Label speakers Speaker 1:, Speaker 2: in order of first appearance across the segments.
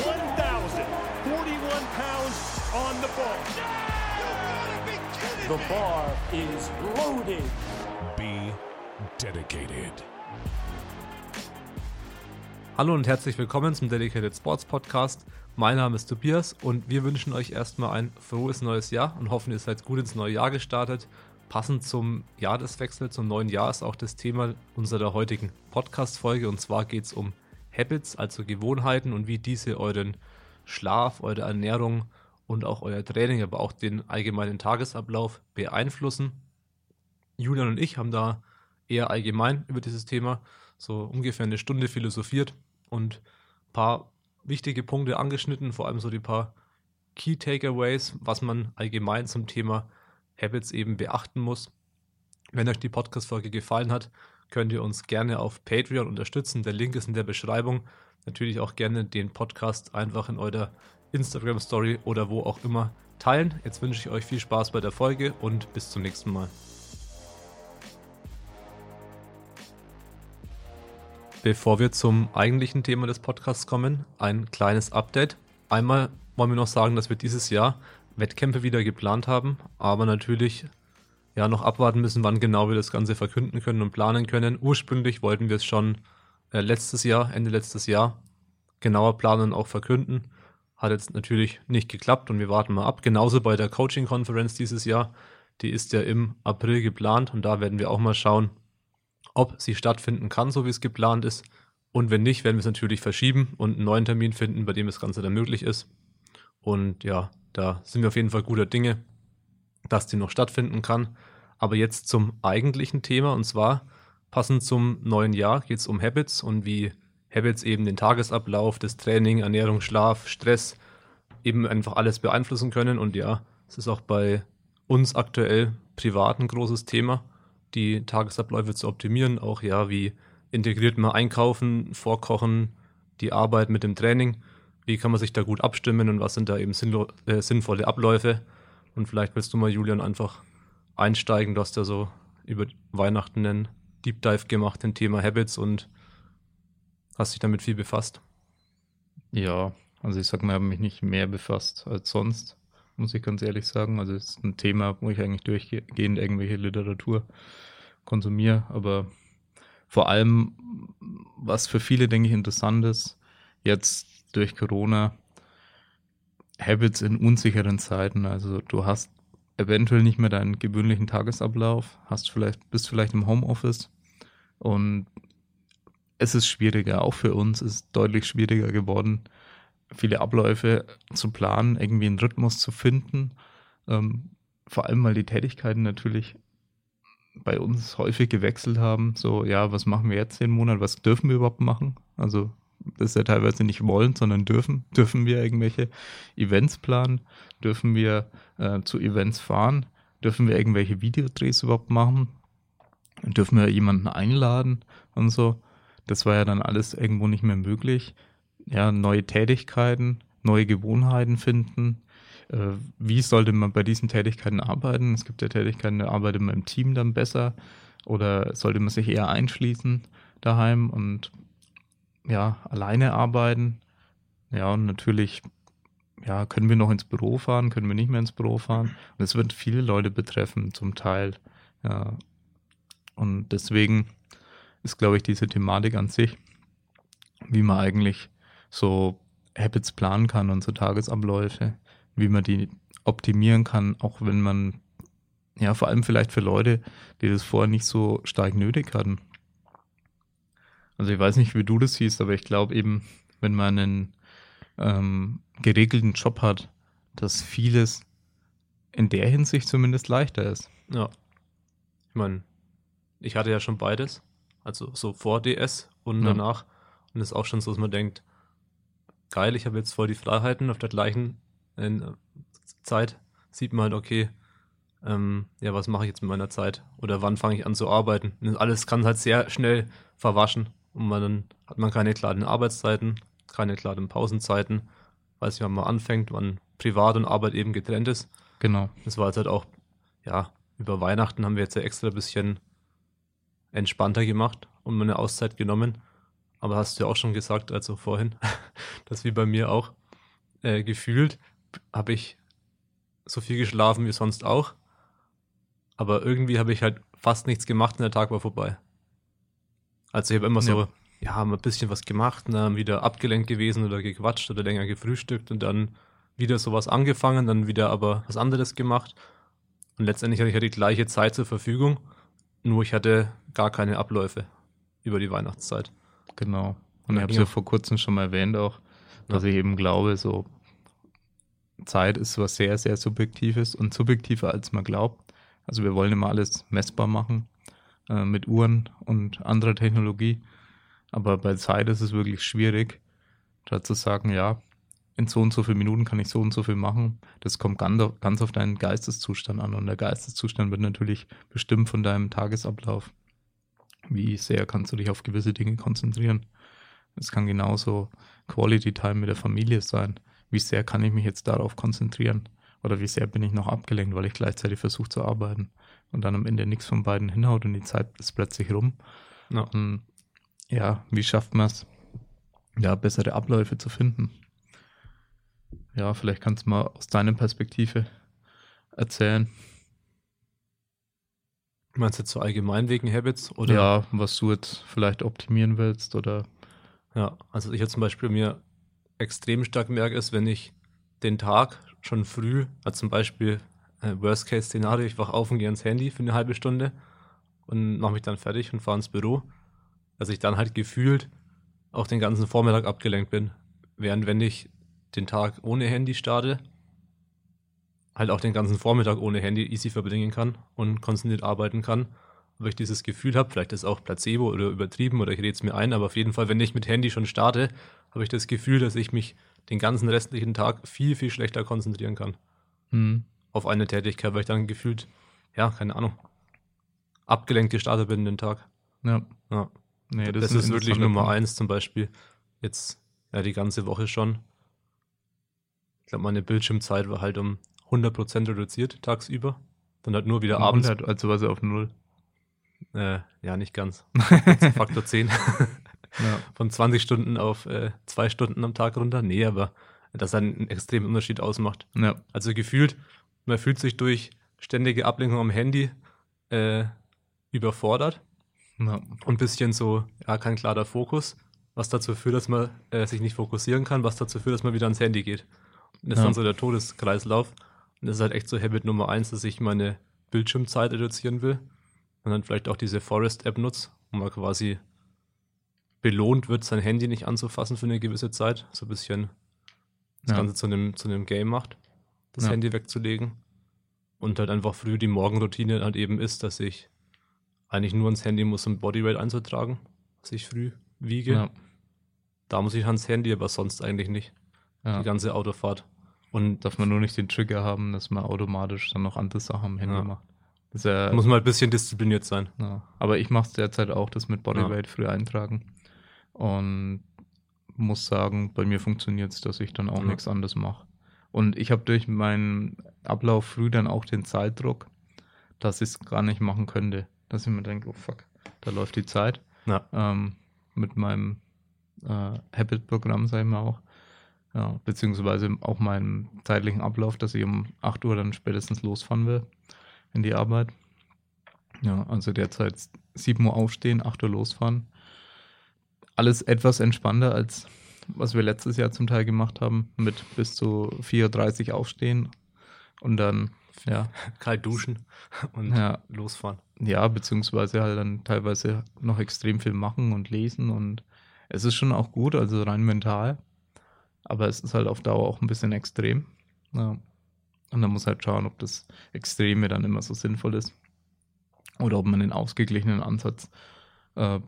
Speaker 1: 1,041 pounds on the ball.
Speaker 2: The bar is loaded.
Speaker 3: Be dedicated.
Speaker 4: Hallo und herzlich willkommen zum Dedicated Sports Podcast. Mein Name ist Tobias und wir wünschen euch erstmal ein frohes neues Jahr und hoffen, ihr seid gut ins neue Jahr gestartet. Passend zum Jahreswechsel, zum neuen Jahr ist auch das Thema unserer heutigen Podcast-Folge und zwar geht es um Habits, also Gewohnheiten und wie diese euren Schlaf, eure Ernährung und auch euer Training, aber auch den allgemeinen Tagesablauf beeinflussen. Julian und ich haben da eher allgemein über dieses Thema so ungefähr eine Stunde philosophiert und ein paar wichtige Punkte angeschnitten, vor allem so die paar Key Takeaways, was man allgemein zum Thema Habits eben beachten muss. Wenn euch die Podcast-Folge gefallen hat, könnt ihr uns gerne auf Patreon unterstützen. Der Link ist in der Beschreibung. Natürlich auch gerne den Podcast einfach in eurer Instagram-Story oder wo auch immer teilen. Jetzt wünsche ich euch viel Spaß bei der Folge und bis zum nächsten Mal. Bevor wir zum eigentlichen Thema des Podcasts kommen, ein kleines Update. Einmal wollen wir noch sagen, dass wir dieses Jahr Wettkämpfe wieder geplant haben, aber natürlich ja noch abwarten müssen, wann genau wir das Ganze verkünden können und planen können. Ursprünglich wollten wir es schon äh, letztes Jahr, Ende letztes Jahr, genauer planen und auch verkünden. Hat jetzt natürlich nicht geklappt und wir warten mal ab. Genauso bei der Coaching-Konferenz dieses Jahr. Die ist ja im April geplant und da werden wir auch mal schauen, ob sie stattfinden kann, so wie es geplant ist. Und wenn nicht, werden wir es natürlich verschieben und einen neuen Termin finden, bei dem das Ganze dann möglich ist. Und ja, da sind wir auf jeden Fall guter Dinge, dass die noch stattfinden kann. Aber jetzt zum eigentlichen Thema und zwar passend zum neuen Jahr geht es um Habits und wie Habits eben den Tagesablauf, das Training, Ernährung, Schlaf, Stress eben einfach alles beeinflussen können. Und ja, es ist auch bei uns aktuell privat ein großes Thema die Tagesabläufe zu optimieren. Auch ja, wie integriert man Einkaufen, Vorkochen, die Arbeit mit dem Training. Wie kann man sich da gut abstimmen und was sind da eben äh, sinnvolle Abläufe? Und vielleicht willst du mal, Julian, einfach einsteigen. Du hast ja so über Weihnachten einen Deep Dive gemacht, im Thema Habits und hast dich damit viel befasst.
Speaker 5: Ja, also ich sag mal, ich habe mich nicht mehr befasst als sonst muss ich ganz ehrlich sagen. Also es ist ein Thema, wo ich eigentlich durchgehend irgendwelche Literatur konsumiere, aber vor allem, was für viele, denke ich, interessant ist, jetzt durch Corona, Habits in unsicheren Zeiten. Also du hast eventuell nicht mehr deinen gewöhnlichen Tagesablauf, hast vielleicht, bist vielleicht im Homeoffice und es ist schwieriger, auch für uns ist deutlich schwieriger geworden, viele Abläufe zu planen, irgendwie einen Rhythmus zu finden. Ähm, vor allem, weil die Tätigkeiten natürlich bei uns häufig gewechselt haben. So, ja, was machen wir jetzt den Monat? Was dürfen wir überhaupt machen? Also, das ja teilweise nicht wollen, sondern dürfen. Dürfen wir irgendwelche Events planen? Dürfen wir äh, zu Events fahren? Dürfen wir irgendwelche Videodrehs überhaupt machen? Dürfen wir jemanden einladen und so? Das war ja dann alles irgendwo nicht mehr möglich ja, neue Tätigkeiten, neue Gewohnheiten finden. Äh, wie sollte man bei diesen Tätigkeiten arbeiten? Es gibt ja Tätigkeiten, da arbeitet man im Team dann besser oder sollte man sich eher einschließen daheim und ja, alleine arbeiten. Ja, und natürlich, ja, können wir noch ins Büro fahren, können wir nicht mehr ins Büro fahren. Und es wird viele Leute betreffen, zum Teil. Ja. Und deswegen ist, glaube ich, diese Thematik an sich, wie man eigentlich so Habits planen kann und so Tagesabläufe, wie man die optimieren kann, auch wenn man, ja, vor allem vielleicht für Leute, die das vorher nicht so stark nötig hatten. Also ich weiß nicht, wie du das siehst, aber ich glaube eben, wenn man einen ähm, geregelten Job hat, dass vieles in der Hinsicht zumindest leichter ist.
Speaker 4: Ja. Ich meine, ich hatte ja schon beides. Also so vor DS und ja. danach. Und es ist auch schon so, dass man denkt, geil, ich habe jetzt voll die Freiheiten. Auf der gleichen äh, Zeit sieht man halt, okay, ähm, ja, was mache ich jetzt mit meiner Zeit? Oder wann fange ich an zu arbeiten? Und alles kann halt sehr schnell verwaschen. Und man, dann hat man keine klaren Arbeitszeiten, keine klaren Pausenzeiten, weiß nicht, wann man anfängt, wann Privat und Arbeit eben getrennt ist.
Speaker 5: Genau.
Speaker 4: Das war jetzt halt auch, ja, über Weihnachten haben wir jetzt ja extra ein bisschen entspannter gemacht und eine Auszeit genommen. aber hast du ja auch schon gesagt, also vorhin, dass wie bei mir auch äh, gefühlt habe ich so viel geschlafen wie sonst auch, aber irgendwie habe ich halt fast nichts gemacht und der Tag war vorbei. Also ich habe immer so,
Speaker 5: Ja.
Speaker 4: ja, haben ein bisschen was gemacht, und dann wieder abgelenkt gewesen oder gequatscht oder länger gefrühstückt und dann wieder sowas angefangen, dann wieder aber was anderes gemacht. Und letztendlich hatte ich ja die gleiche Zeit zur Verfügung, nur ich hatte gar keine Abläufe über die Weihnachtszeit.
Speaker 5: Genau. Und ich habe es
Speaker 4: Ja.
Speaker 5: ja vor kurzem schon mal erwähnt auch, dass ich eben glaube, so Zeit ist was sehr, sehr Subjektives und subjektiver als man glaubt. Also wir wollen immer alles messbar machen äh, mit Uhren und anderer Technologie. Aber bei Zeit ist es wirklich schwierig, da zu sagen, ja, in so und so vielen Minuten kann ich so und so viel machen. Das kommt ganz ganz auf deinen Geisteszustand an. Und der Geisteszustand wird natürlich bestimmt von deinem Tagesablauf. Wie sehr kannst du dich auf gewisse Dinge konzentrieren? Es kann genauso Quality Time mit der Familie sein. Wie sehr kann ich mich jetzt darauf konzentrieren? Oder wie sehr bin ich noch abgelenkt, weil ich gleichzeitig versuche zu arbeiten und dann am Ende nichts von beiden hinhaut und die Zeit ist plötzlich rum.
Speaker 4: Ja.
Speaker 5: Und ja, wie schafft man es, ja, bessere Abläufe zu finden? Ja, vielleicht kannst du mal aus deiner Perspektive erzählen.
Speaker 4: Meinst du jetzt so allgemein wegen Habits? Oder?
Speaker 5: ja, was du jetzt vielleicht optimieren willst oder
Speaker 4: Ja, also ich jetzt zum Beispiel mir extrem stark merke, ist, wenn ich den Tag schon früh, also zum Beispiel Worst-Case-Szenario, ich wach auf und gehe ans Handy für eine halbe Stunde und mache mich dann fertig und fahre ins Büro, dass ich dann halt gefühlt auch den ganzen Vormittag abgelenkt bin. Während wenn ich den Tag ohne Handy starte, halt auch den ganzen Vormittag ohne Handy easy verbringen kann und konzentriert arbeiten kann. Weil ich dieses Gefühl habe, vielleicht ist es auch Placebo oder übertrieben oder ich rede es mir ein, aber auf jeden Fall, wenn ich mit Handy schon starte, habe ich das Gefühl, dass ich mich den ganzen restlichen Tag viel, viel schlechter konzentrieren kann
Speaker 5: hm,
Speaker 4: auf eine Tätigkeit, weil ich dann gefühlt, ja, keine Ahnung, abgelenkt gestartet bin in den Tag.
Speaker 5: ja.
Speaker 4: Ja.
Speaker 5: Nee,
Speaker 4: Das,
Speaker 5: ein
Speaker 4: ist wirklich
Speaker 5: interessanter
Speaker 4: Nummer
Speaker 5: Punkt.
Speaker 4: eins zum Beispiel. Jetzt, ja, die ganze Woche schon. Ich glaube, meine Bildschirmzeit war halt um 100% reduziert tagsüber. Dann halt nur wieder
Speaker 5: Um
Speaker 4: abends.
Speaker 5: 100, also war sie auf null.
Speaker 4: Äh, ja, nicht ganz. Faktor 10.
Speaker 5: Ja.
Speaker 4: Von 20 Stunden auf äh, zwei Stunden am Tag runter. Nee, aber das einen extremen Unterschied ausmacht.
Speaker 5: ja,
Speaker 4: Also gefühlt, man fühlt sich durch ständige Ablenkung am Handy äh, überfordert
Speaker 5: ja.
Speaker 4: und ein bisschen so, ja, kein klarer Fokus, was dazu führt, dass man äh, sich nicht fokussieren kann, was dazu führt, dass man wieder ans Handy geht. Und das ist
Speaker 5: Ja.
Speaker 4: dann so der Todeskreislauf. Und das ist halt echt so Habit Nummer eins, dass ich meine Bildschirmzeit reduzieren will und dann vielleicht auch diese Forest-App nutze, wo man quasi belohnt wird, sein Handy nicht anzufassen für eine gewisse Zeit. So ein bisschen das
Speaker 5: Ja.
Speaker 4: Ganze zu einem, zu einem Game macht, das
Speaker 5: Ja.
Speaker 4: Handy wegzulegen. Und halt einfach früh die Morgenroutine halt eben ist, dass ich eigentlich nur ans Handy muss, um Bodyweight einzutragen, was ich früh wiege.
Speaker 5: ja.
Speaker 4: Da muss ich ans Handy, aber sonst eigentlich nicht.
Speaker 5: ja.
Speaker 4: Die ganze Autofahrt. Und
Speaker 5: Darf man nur nicht den Trigger haben, dass man automatisch dann noch andere Sachen am Handy
Speaker 4: Ja.
Speaker 5: macht. Ja,
Speaker 4: muss man halt ein bisschen diszipliniert sein.
Speaker 5: ja. Aber ich mache es derzeit auch, das mit Bodyweight früh eintragen. Und muss sagen, bei mir funktioniert es, dass ich dann auch
Speaker 4: Ja.
Speaker 5: nichts anderes mache. Und ich habe durch meinen Ablauf früh dann auch den Zeitdruck, dass ich es gar nicht machen könnte. Dass ich mir denke, oh fuck, da läuft die Zeit.
Speaker 4: Ja.
Speaker 5: ähm, mit meinem äh, Habit-Programm, sag ich mal auch. Ja, beziehungsweise auch meinem zeitlichen Ablauf, dass ich um 8 Uhr dann spätestens losfahren will in die Arbeit. Ja, also derzeit 7 Uhr aufstehen, 8 Uhr losfahren. Alles etwas entspannter als was wir letztes Jahr zum Teil gemacht haben, mit bis zu 4.30 Uhr aufstehen und dann, ja,
Speaker 4: Kalt duschen und
Speaker 5: Ja.
Speaker 4: losfahren.
Speaker 5: ja, beziehungsweise halt dann teilweise noch extrem viel machen und lesen und es ist schon auch gut, also rein mental, aber es ist halt auf Dauer auch ein bisschen extrem. Ja. Und dann muss halt schauen, ob das Extreme dann immer so sinnvoll ist oder ob man den ausgeglichenen Ansatz, äh,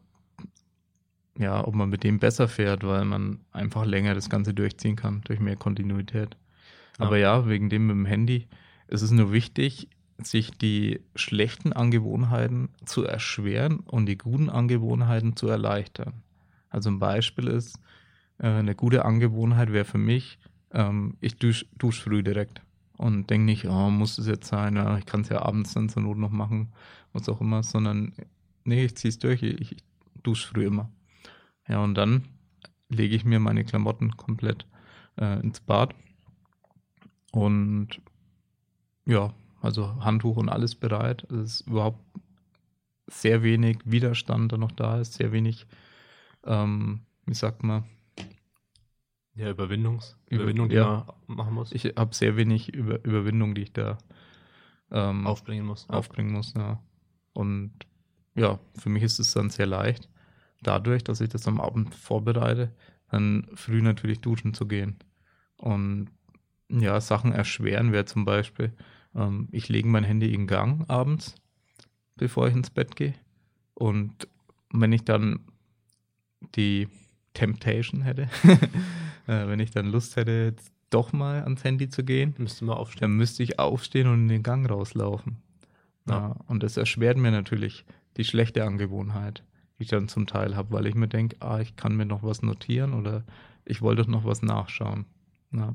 Speaker 5: ja, ob man mit dem besser fährt, weil man einfach länger das Ganze durchziehen kann durch mehr Kontinuität.
Speaker 4: Ja.
Speaker 5: Aber ja, wegen dem mit dem Handy ist es nur wichtig, sich die schlechten Angewohnheiten zu erschweren und die guten Angewohnheiten zu erleichtern. Also ein Beispiel ist, äh, eine gute Angewohnheit wäre für mich, ähm, ich dusch, dusch früh direkt und denke nicht, oh, muss es jetzt sein, ja, ich kann es ja abends dann zur Not noch machen, was auch immer, sondern nee, ich ziehe es durch, ich, ich dusche früh immer. Ja, und dann lege ich mir meine Klamotten komplett äh, ins Bad. Und ja, also Handtuch und alles bereit. Es ist überhaupt sehr wenig Widerstand, der noch da ist, sehr wenig, ähm, wie sagt man,
Speaker 4: Ja, Überwindungs
Speaker 5: Über-
Speaker 4: Überwindung, die
Speaker 5: ja.
Speaker 4: man machen muss,
Speaker 5: ich habe sehr wenig Über Überwindung, die ich da ähm,
Speaker 4: aufbringen muss.
Speaker 5: Aufbringen muss. Ja. Und ja, für mich ist es dann sehr leicht, dadurch, dass ich das am Abend vorbereite, dann früh natürlich duschen zu gehen. Und ja, Sachen erschweren wäre zum Beispiel, ähm, ich lege mein Handy in Gang abends, bevor ich ins Bett gehe. Und wenn ich dann die Temptation hätte, äh, wenn ich dann Lust hätte, jetzt doch mal ans Handy zu gehen,
Speaker 4: Müsste man aufstehen.
Speaker 5: dann müsste ich aufstehen und in den Gang rauslaufen.
Speaker 4: Ja.
Speaker 5: Ja. und das erschwert mir natürlich die schlechte Angewohnheit, ich dann zum Teil habe, weil ich mir denke, ah, ich kann mir noch was notieren oder ich wollte doch noch was nachschauen. Ja.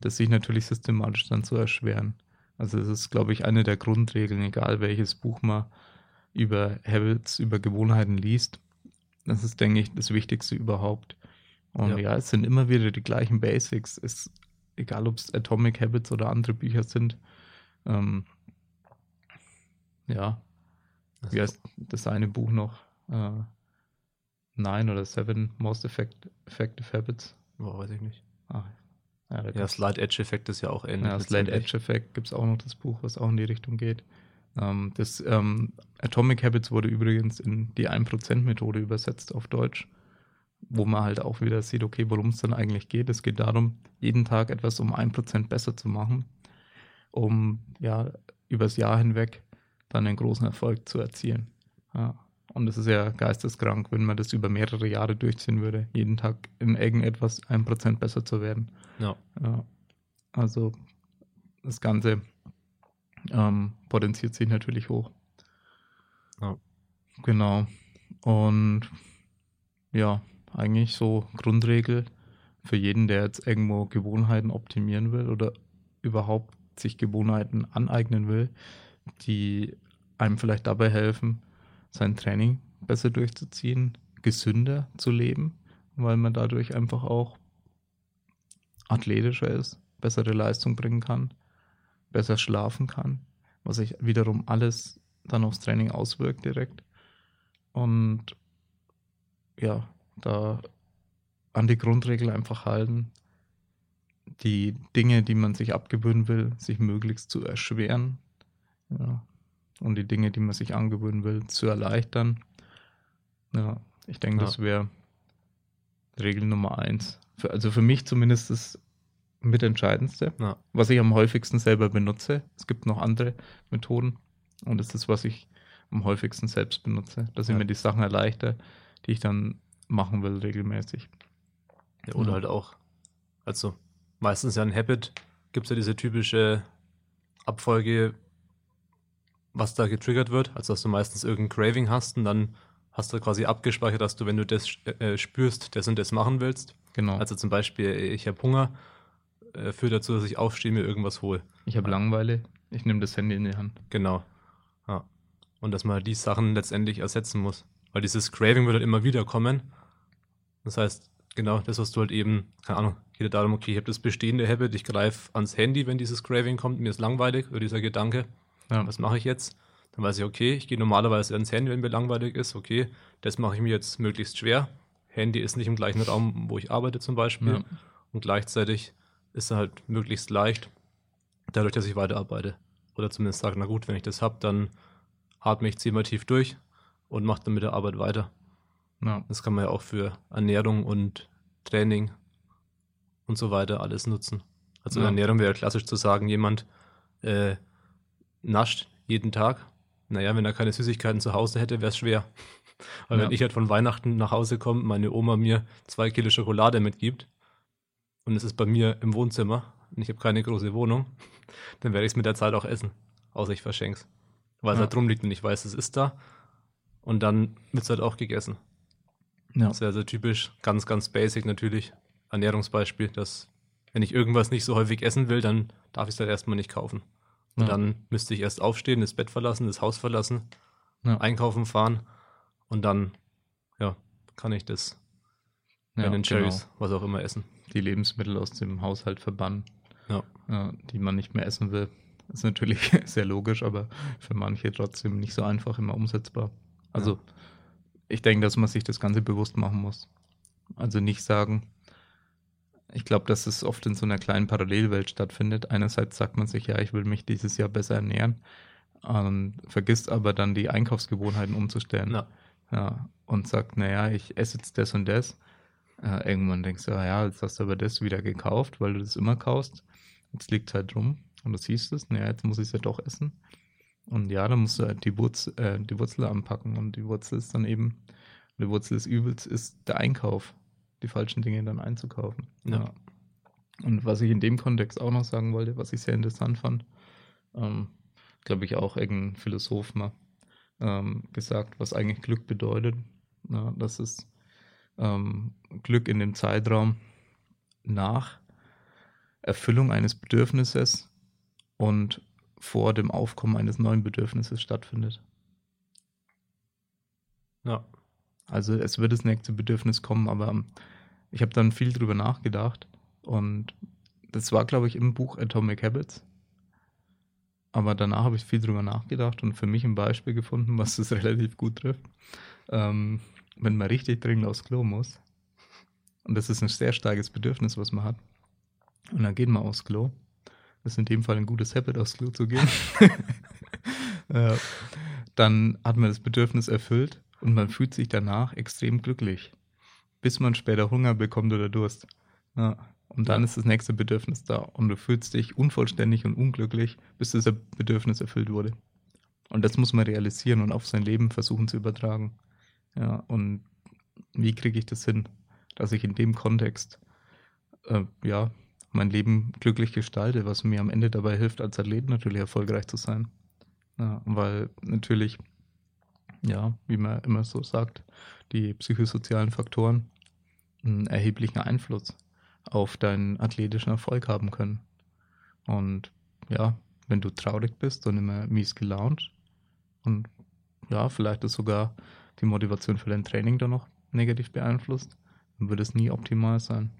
Speaker 5: Das sich natürlich systematisch dann zu erschweren. Also das ist, glaube ich, eine der Grundregeln, egal welches Buch man über Habits, über Gewohnheiten liest. Das ist, denke ich, das Wichtigste überhaupt. Und
Speaker 4: Ja.
Speaker 5: ja, es sind immer wieder die gleichen Basics. Es, egal ob es Atomic Habits oder andere Bücher sind. Ähm, ja,
Speaker 4: Das
Speaker 5: wie heißt das eine Buch noch? Äh, Nine oder Seven Most Effect Effective Habits.
Speaker 4: Boah, weiß ich nicht.
Speaker 5: Ah, ja,
Speaker 4: Ja, Slide Edge Effekt ist ja auch ähnlich.
Speaker 5: ja,
Speaker 4: letztendlich.
Speaker 5: Edge Effect gibt es auch noch das Buch, was auch in die Richtung geht. Ähm, das ähm, Atomic Habits wurde übrigens in die 1%-Methode übersetzt auf Deutsch, wo man halt auch wieder sieht, okay, worum es dann eigentlich geht. Es geht darum, jeden Tag etwas um 1% besser zu machen, um ja übers Jahr hinweg dann einen großen Erfolg zu erzielen. Ja. Und es ist ja geisteskrank, wenn man das über mehrere Jahre durchziehen würde, jeden Tag in irgendetwas 1% besser zu werden.
Speaker 4: Ja.
Speaker 5: Ja, also das Ganze ähm, potenziert sich natürlich hoch.
Speaker 4: Ja.
Speaker 5: Genau. Und ja, eigentlich so Grundregel für jeden, der jetzt irgendwo Gewohnheiten optimieren will oder überhaupt sich Gewohnheiten aneignen will, die einem vielleicht dabei helfen, sein Training besser durchzuziehen, gesünder zu leben, weil man dadurch einfach auch athletischer ist, bessere Leistung bringen kann, besser schlafen kann, was sich wiederum alles dann aufs Training auswirkt direkt. Und ja, da an die Grundregel einfach halten, die Dinge, die man sich abgewöhnen will, sich möglichst zu erschweren. Ja. Und die Dinge, die man sich angewöhnen will, zu erleichtern. Ja, ich denke,
Speaker 4: Ja.
Speaker 5: das wäre Regel Nummer eins. Für, also für mich zumindest das mitentscheidendste,
Speaker 4: Ja.
Speaker 5: was ich am häufigsten selber benutze. Es gibt noch andere Methoden und das ist, was ich am häufigsten selbst benutze, dass ich mir die Sachen erleichter, die ich dann machen will, regelmäßig.
Speaker 4: Ja, oder halt auch, also meistens ja ein Habit, gibt es ja diese typische Abfolge, was da getriggert wird. Also dass du meistens irgendein Craving hast und dann hast du quasi abgespeichert, dass du, wenn du das äh, spürst, das und das machen willst.
Speaker 5: Genau.
Speaker 4: Also zum Beispiel, ich habe Hunger, äh, führt dazu, dass ich aufstehe, mir irgendwas hole.
Speaker 5: ich habe Langeweile, ich nehme das Handy in die Hand.
Speaker 4: Genau. Ja. Und dass man halt die Sachen letztendlich ersetzen muss. Weil dieses Craving wird halt immer wieder kommen. Das heißt, genau das, was du halt eben, keine Ahnung, geht darum, okay, ich habe das bestehende Habit, ich greife ans Handy, wenn dieses Craving kommt, mir ist langweilig oder dieser Gedanke,
Speaker 5: Ja.
Speaker 4: was mache ich jetzt? Dann weiß ich, okay, ich gehe normalerweise ans Handy, wenn mir langweilig ist, okay, das mache ich mir jetzt möglichst schwer. Handy ist nicht im gleichen Raum, wo ich arbeite zum Beispiel.
Speaker 5: Ja.
Speaker 4: Und gleichzeitig ist er halt möglichst leicht, dadurch, dass ich weiterarbeite. Oder zumindest sage, na gut, wenn ich das habe, dann atme ich zehnmal tief durch und mache dann mit der Arbeit weiter.
Speaker 5: Ja.
Speaker 4: Das kann man ja auch für Ernährung und Training und so weiter alles nutzen. Also
Speaker 5: Ja.
Speaker 4: Ernährung wäre klassisch zu sagen, jemand äh, nascht jeden Tag. Naja, wenn er keine Süßigkeiten zu Hause hätte, wäre es schwer. Weil
Speaker 5: Ja.
Speaker 4: wenn ich halt von Weihnachten nach Hause komme, meine Oma mir zwei Kilo Schokolade mitgibt und es ist bei mir im Wohnzimmer und ich habe keine große Wohnung, dann werde ich es mit der Zeit auch essen. Außer ich verschenk's. Weil es
Speaker 5: Ja.
Speaker 4: halt drum liegt und ich weiß, es ist da. Und dann wird es halt auch gegessen.
Speaker 5: Ja.
Speaker 4: Das ist ja so typisch, ganz, ganz basic natürlich. Ernährungsbeispiel, dass wenn ich irgendwas nicht so häufig essen will, dann darf ich es halt erstmal nicht kaufen. Und
Speaker 5: Ja.
Speaker 4: dann müsste ich erst aufstehen, das Bett verlassen, das Haus verlassen,
Speaker 5: Ja.
Speaker 4: einkaufen fahren und dann, ja, kann ich das
Speaker 5: Ja,
Speaker 4: Ben Jerry's,
Speaker 5: genau.
Speaker 4: was auch immer essen.
Speaker 5: Die Lebensmittel aus dem Haushalt verbannen,
Speaker 4: Ja.
Speaker 5: die man nicht mehr essen will. Ist natürlich sehr logisch, aber für manche trotzdem nicht so einfach immer umsetzbar. Also ich denke, dass man sich das Ganze bewusst machen muss. Also nicht sagen, ich glaube, dass es oft in so einer kleinen Parallelwelt stattfindet. Einerseits sagt man sich, ja, ich will mich dieses Jahr besser ernähren, und vergisst aber dann die Einkaufsgewohnheiten umzustellen.
Speaker 4: Ja.
Speaker 5: Ja, und sagt, naja, ich esse jetzt das und das. Äh, irgendwann denkst du, ah ja, jetzt hast du aber das wieder gekauft, weil du das immer kaufst. Jetzt liegt halt rum und du siehst es, naja, jetzt muss ich es ja doch essen. Und ja, dann musst du halt die, Wurz, äh, die Wurzel anpacken und die Wurzel ist dann eben, die Wurzel des Übels ist der Einkauf, die falschen Dinge dann einzukaufen.
Speaker 4: Ja.
Speaker 5: Und was ich in dem Kontext auch noch sagen wollte, was ich sehr interessant fand, ähm, glaube ich auch irgendein Philosoph mal ähm, gesagt, was eigentlich Glück bedeutet. Ja, das ist ähm, Glück in dem Zeitraum nach Erfüllung eines Bedürfnisses und vor dem Aufkommen eines neuen Bedürfnisses stattfindet.
Speaker 4: Ja.
Speaker 5: Also es wird das nächste Bedürfnis kommen, aber ähm, ich habe dann viel drüber nachgedacht und das war, glaube ich, im Buch Atomic Habits. Aber danach habe ich viel drüber nachgedacht und für mich ein Beispiel gefunden, was das relativ gut trifft. Ähm, wenn man richtig dringend aufs Klo muss, und das ist ein sehr starkes Bedürfnis, was man hat, und dann geht man aufs Klo, das ist in dem Fall ein gutes Habit, aufs Klo zu gehen, äh, dann hat man das Bedürfnis erfüllt und man fühlt sich danach extrem glücklich, bis man später Hunger bekommt oder Durst. Ja. Und dann
Speaker 4: Ja.
Speaker 5: ist das nächste Bedürfnis da und du fühlst dich unvollständig und unglücklich, bis das Bedürfnis erfüllt wurde. Und das muss man realisieren und auf sein Leben versuchen zu übertragen. Ja, und wie kriege ich das hin, dass ich in dem Kontext äh, ja mein Leben glücklich gestalte, was mir am Ende dabei hilft, als Athlet natürlich erfolgreich zu sein. Ja, weil natürlich, ja, wie man immer so sagt, die psychosozialen Faktoren einen erheblichen Einfluss auf deinen athletischen Erfolg haben können. Und ja, wenn du traurig bist und immer mies gelaunt und ja, vielleicht ist sogar die Motivation für dein Training dann noch negativ beeinflusst, dann wird es nie optimal sein.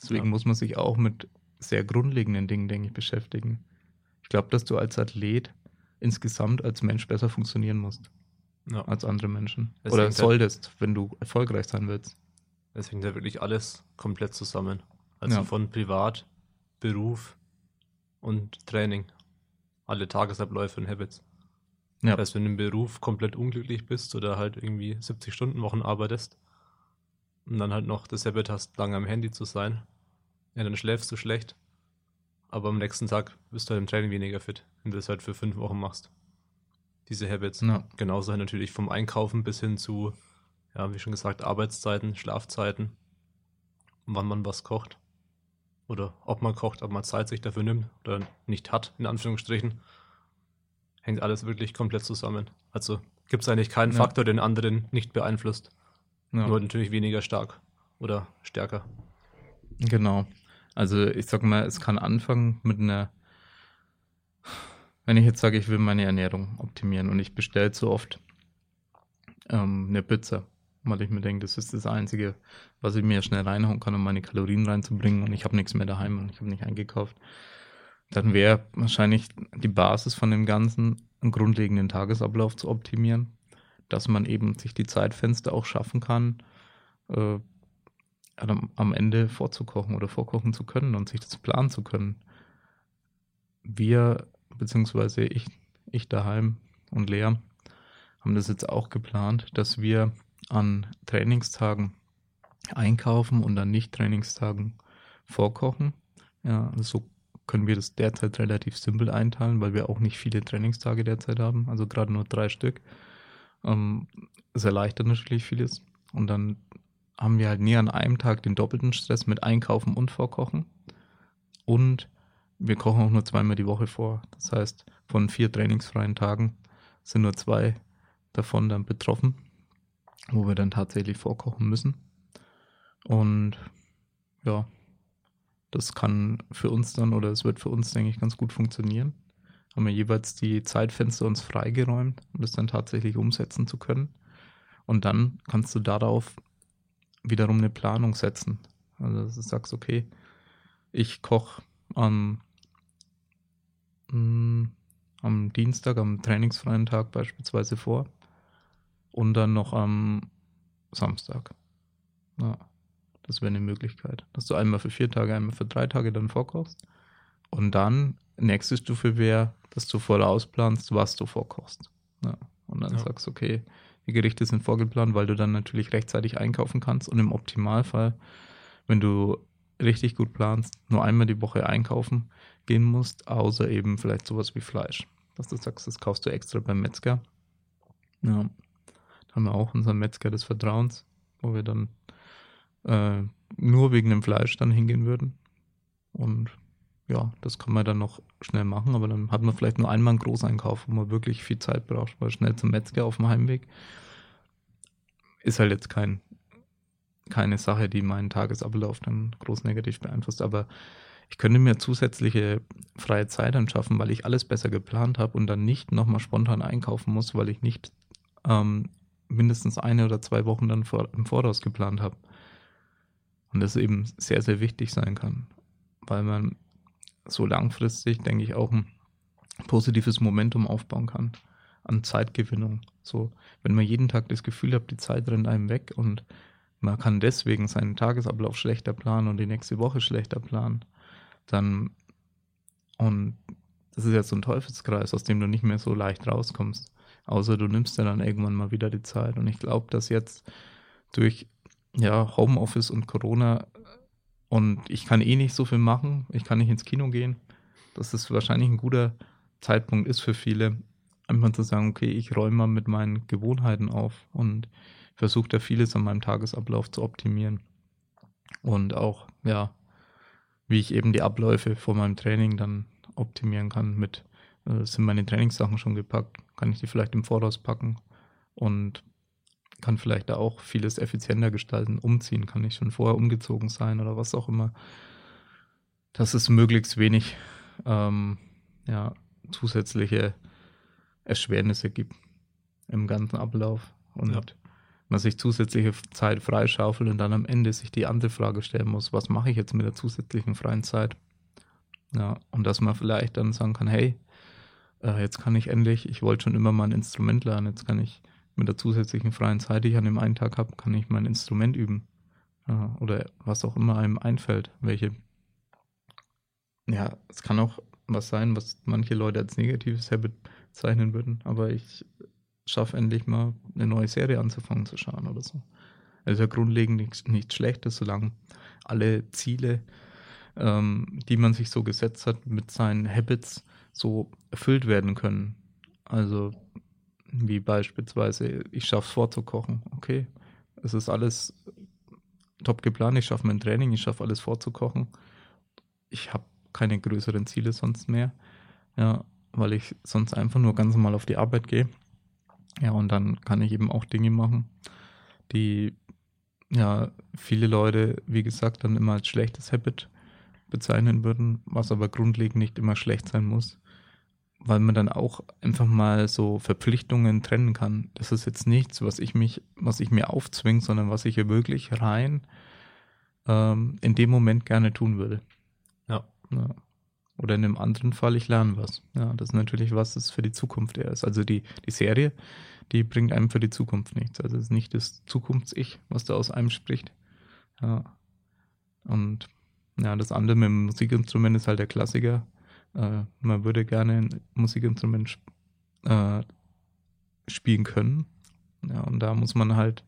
Speaker 5: Deswegen
Speaker 4: Ja.
Speaker 5: muss man sich auch mit sehr grundlegenden Dingen, denke ich, beschäftigen. Ich glaube, dass du als Athlet insgesamt als Mensch besser funktionieren musst
Speaker 4: ja.
Speaker 5: als andere Menschen.
Speaker 4: Das
Speaker 5: Oder
Speaker 4: halt-
Speaker 5: solltest, wenn du erfolgreich sein willst.
Speaker 4: Es hängt ja wirklich alles komplett zusammen. Also
Speaker 5: Ja.
Speaker 4: von Privat, Beruf und Training. Alle Tagesabläufe und Habits.
Speaker 5: Ja.
Speaker 4: Das heißt, wenn du im Beruf komplett unglücklich bist oder halt irgendwie 70 Stunden Wochen arbeitest und dann halt noch das Habit hast, lange am Handy zu sein, ja, dann schläfst du schlecht. Aber am nächsten Tag bist du halt im Training weniger fit, wenn du das halt für fünf Wochen machst. Diese Habits.
Speaker 5: Ja.
Speaker 4: Genauso halt natürlich vom Einkaufen bis hin zu, ja, wie schon gesagt, Arbeitszeiten, Schlafzeiten, wann man was kocht. Oder ob man kocht, ob man Zeit sich dafür nimmt oder nicht hat, in Anführungsstrichen. Hängt alles wirklich komplett zusammen. Also gibt es eigentlich keinen
Speaker 5: Ja.
Speaker 4: Faktor, den anderen nicht beeinflusst.
Speaker 5: Ja.
Speaker 4: Nur natürlich weniger stark oder stärker.
Speaker 5: Genau. Also ich sag mal, es kann anfangen mit einer, wenn ich jetzt sage, ich will meine Ernährung optimieren und ich bestelle zu oft ähm, eine Pizza, weil ich mir denke, das ist das Einzige, was ich mir schnell reinhauen kann, um meine Kalorien reinzubringen und ich habe nichts mehr daheim und ich habe nicht eingekauft, dann wäre wahrscheinlich die Basis von dem Ganzen, einen grundlegenden Tagesablauf zu optimieren, dass man eben sich die Zeitfenster auch schaffen kann, äh, am, Ende vorzukochen oder vorkochen zu können und sich das planen zu können. Wir, beziehungsweise ich, ich daheim und Lea, haben das jetzt auch geplant, dass wir an Trainingstagen einkaufen und an Nicht-Trainingstagen vorkochen. Ja, so können wir das derzeit relativ simpel einteilen, weil wir auch nicht viele Trainingstage derzeit haben, also gerade nur drei Stück. Ähm, es erleichtert natürlich vieles. Und dann haben wir halt nie an einem Tag den doppelten Stress mit Einkaufen und Vorkochen. Und wir kochen auch nur zweimal die Woche vor. Das heißt, von vier trainingsfreien Tagen sind nur zwei davon dann betroffen, wo wir dann tatsächlich vorkochen müssen. Und ja, das kann für uns dann oder es wird für uns, denke ich, ganz gut funktionieren. Haben wir jeweils die Zeitfenster uns freigeräumt, um das dann tatsächlich umsetzen zu können. Und dann kannst du darauf wiederum eine Planung setzen. Also dass du sagst, okay, ich koche am, mm, am Dienstag, am trainingsfreien Tag beispielsweise vor und dann noch am Samstag. Ja, das wäre eine Möglichkeit, dass du einmal für vier Tage, einmal für drei Tage dann vorkochst. Und dann, nächste Stufe wäre, dass du vorausplanst, was du vorkochst. Ja, und dann
Speaker 4: Ja.
Speaker 5: sagst, okay, die Gerichte sind vorgeplant, weil du dann natürlich rechtzeitig einkaufen kannst und im Optimalfall, wenn du richtig gut planst, nur einmal die Woche einkaufen gehen musst, außer eben vielleicht sowas wie Fleisch. Dass du sagst, das kaufst du extra beim Metzger. Ja. Haben wir auch unseren Metzger des Vertrauens, wo wir dann äh, nur wegen dem Fleisch dann hingehen würden. Und ja, das kann man dann noch schnell machen, aber dann hat man vielleicht nur einmal einen Großeinkauf, wo man wirklich viel Zeit braucht, weil schnell zum Metzger auf dem Heimweg ist halt jetzt kein, keine Sache, die meinen Tagesablauf dann groß negativ beeinflusst, aber ich könnte mir zusätzliche freie Zeit dann schaffen, weil ich alles besser geplant habe und dann nicht nochmal spontan einkaufen muss, weil ich nicht ähm, mindestens eine oder zwei Wochen dann vor, im Voraus geplant habe. Und das eben sehr, sehr wichtig sein kann, weil man so langfristig, denke ich, auch ein positives Momentum aufbauen kann an Zeitgewinnung. So, wenn man jeden Tag das Gefühl hat, die Zeit rennt einem weg und man kann deswegen seinen Tagesablauf schlechter planen und die nächste Woche schlechter planen, dann und das ist jetzt so ein Teufelskreis, aus dem du nicht mehr so leicht rauskommst. Außer du nimmst ja dann irgendwann mal wieder die Zeit. Und ich glaube, dass jetzt durch ja, Homeoffice und Corona und ich kann eh nicht so viel machen, ich kann nicht ins Kino gehen, dass es wahrscheinlich ein guter Zeitpunkt ist für viele, einfach zu sagen, okay, ich räume mal mit meinen Gewohnheiten auf und versuche da vieles an meinem Tagesablauf zu optimieren. Und auch, ja, wie ich eben die Abläufe vor meinem Training dann optimieren kann mit, äh, sind meine Trainingssachen schon gepackt, kann ich die vielleicht im Voraus packen und kann vielleicht da auch vieles effizienter gestalten, umziehen, kann ich schon vorher umgezogen sein oder was auch immer, dass es möglichst wenig ähm, ja, zusätzliche Erschwernisse gibt im ganzen Ablauf und
Speaker 4: Ja.
Speaker 5: man sich zusätzliche Zeit freischaufelt und dann am Ende sich die andere Frage stellen muss, was mache ich jetzt mit der zusätzlichen freien Zeit? Ja, und dass man vielleicht dann sagen kann, hey, äh, jetzt kann ich endlich, ich wollte schon immer mal ein Instrument lernen, jetzt kann ich mit der zusätzlichen freien Zeit, die ich an dem einen Tag habe, kann ich mein Instrument üben. Ja, oder was auch immer einem einfällt, welche. Ja, es kann auch was sein, was manche Leute als negatives Habit zeichnen würden, aber ich schaffe endlich mal eine neue Serie anzufangen zu schauen oder so. Also ja grundlegend nichts, nichts Schlechtes, solange alle Ziele, ähm, die man sich so gesetzt hat, mit seinen Habits so erfüllt werden können. Also wie beispielsweise, ich schaffe es vorzukochen. Okay, es ist alles top geplant, ich schaffe mein Training, ich schaffe alles vorzukochen. Ich habe keine größeren Ziele sonst mehr, ja, weil ich sonst einfach nur ganz normal auf die Arbeit gehe. Ja, und dann kann ich eben auch Dinge machen, die ja viele Leute, wie gesagt, dann immer als schlechtes Habit bezeichnen würden, was aber grundlegend nicht immer schlecht sein muss, weil man dann auch einfach mal so Verpflichtungen trennen kann. Das ist jetzt nichts, was ich mich, was ich mir aufzwinge, sondern was ich hier wirklich rein ähm, in dem Moment gerne tun würde.
Speaker 4: Ja.
Speaker 5: Ja. Oder in einem anderen Fall, ich lerne was. Ja, das ist natürlich was, das für die Zukunft eher ist. Also die, die Serie, die bringt einem für die Zukunft nichts. Also es ist nicht das Zukunfts-Ich, was da aus einem spricht. Ja. Und ja, das andere mit dem Musikinstrument ist halt der Klassiker. Äh, man würde gerne ein Musikinstrument äh, spielen können. Ja, und da muss man halt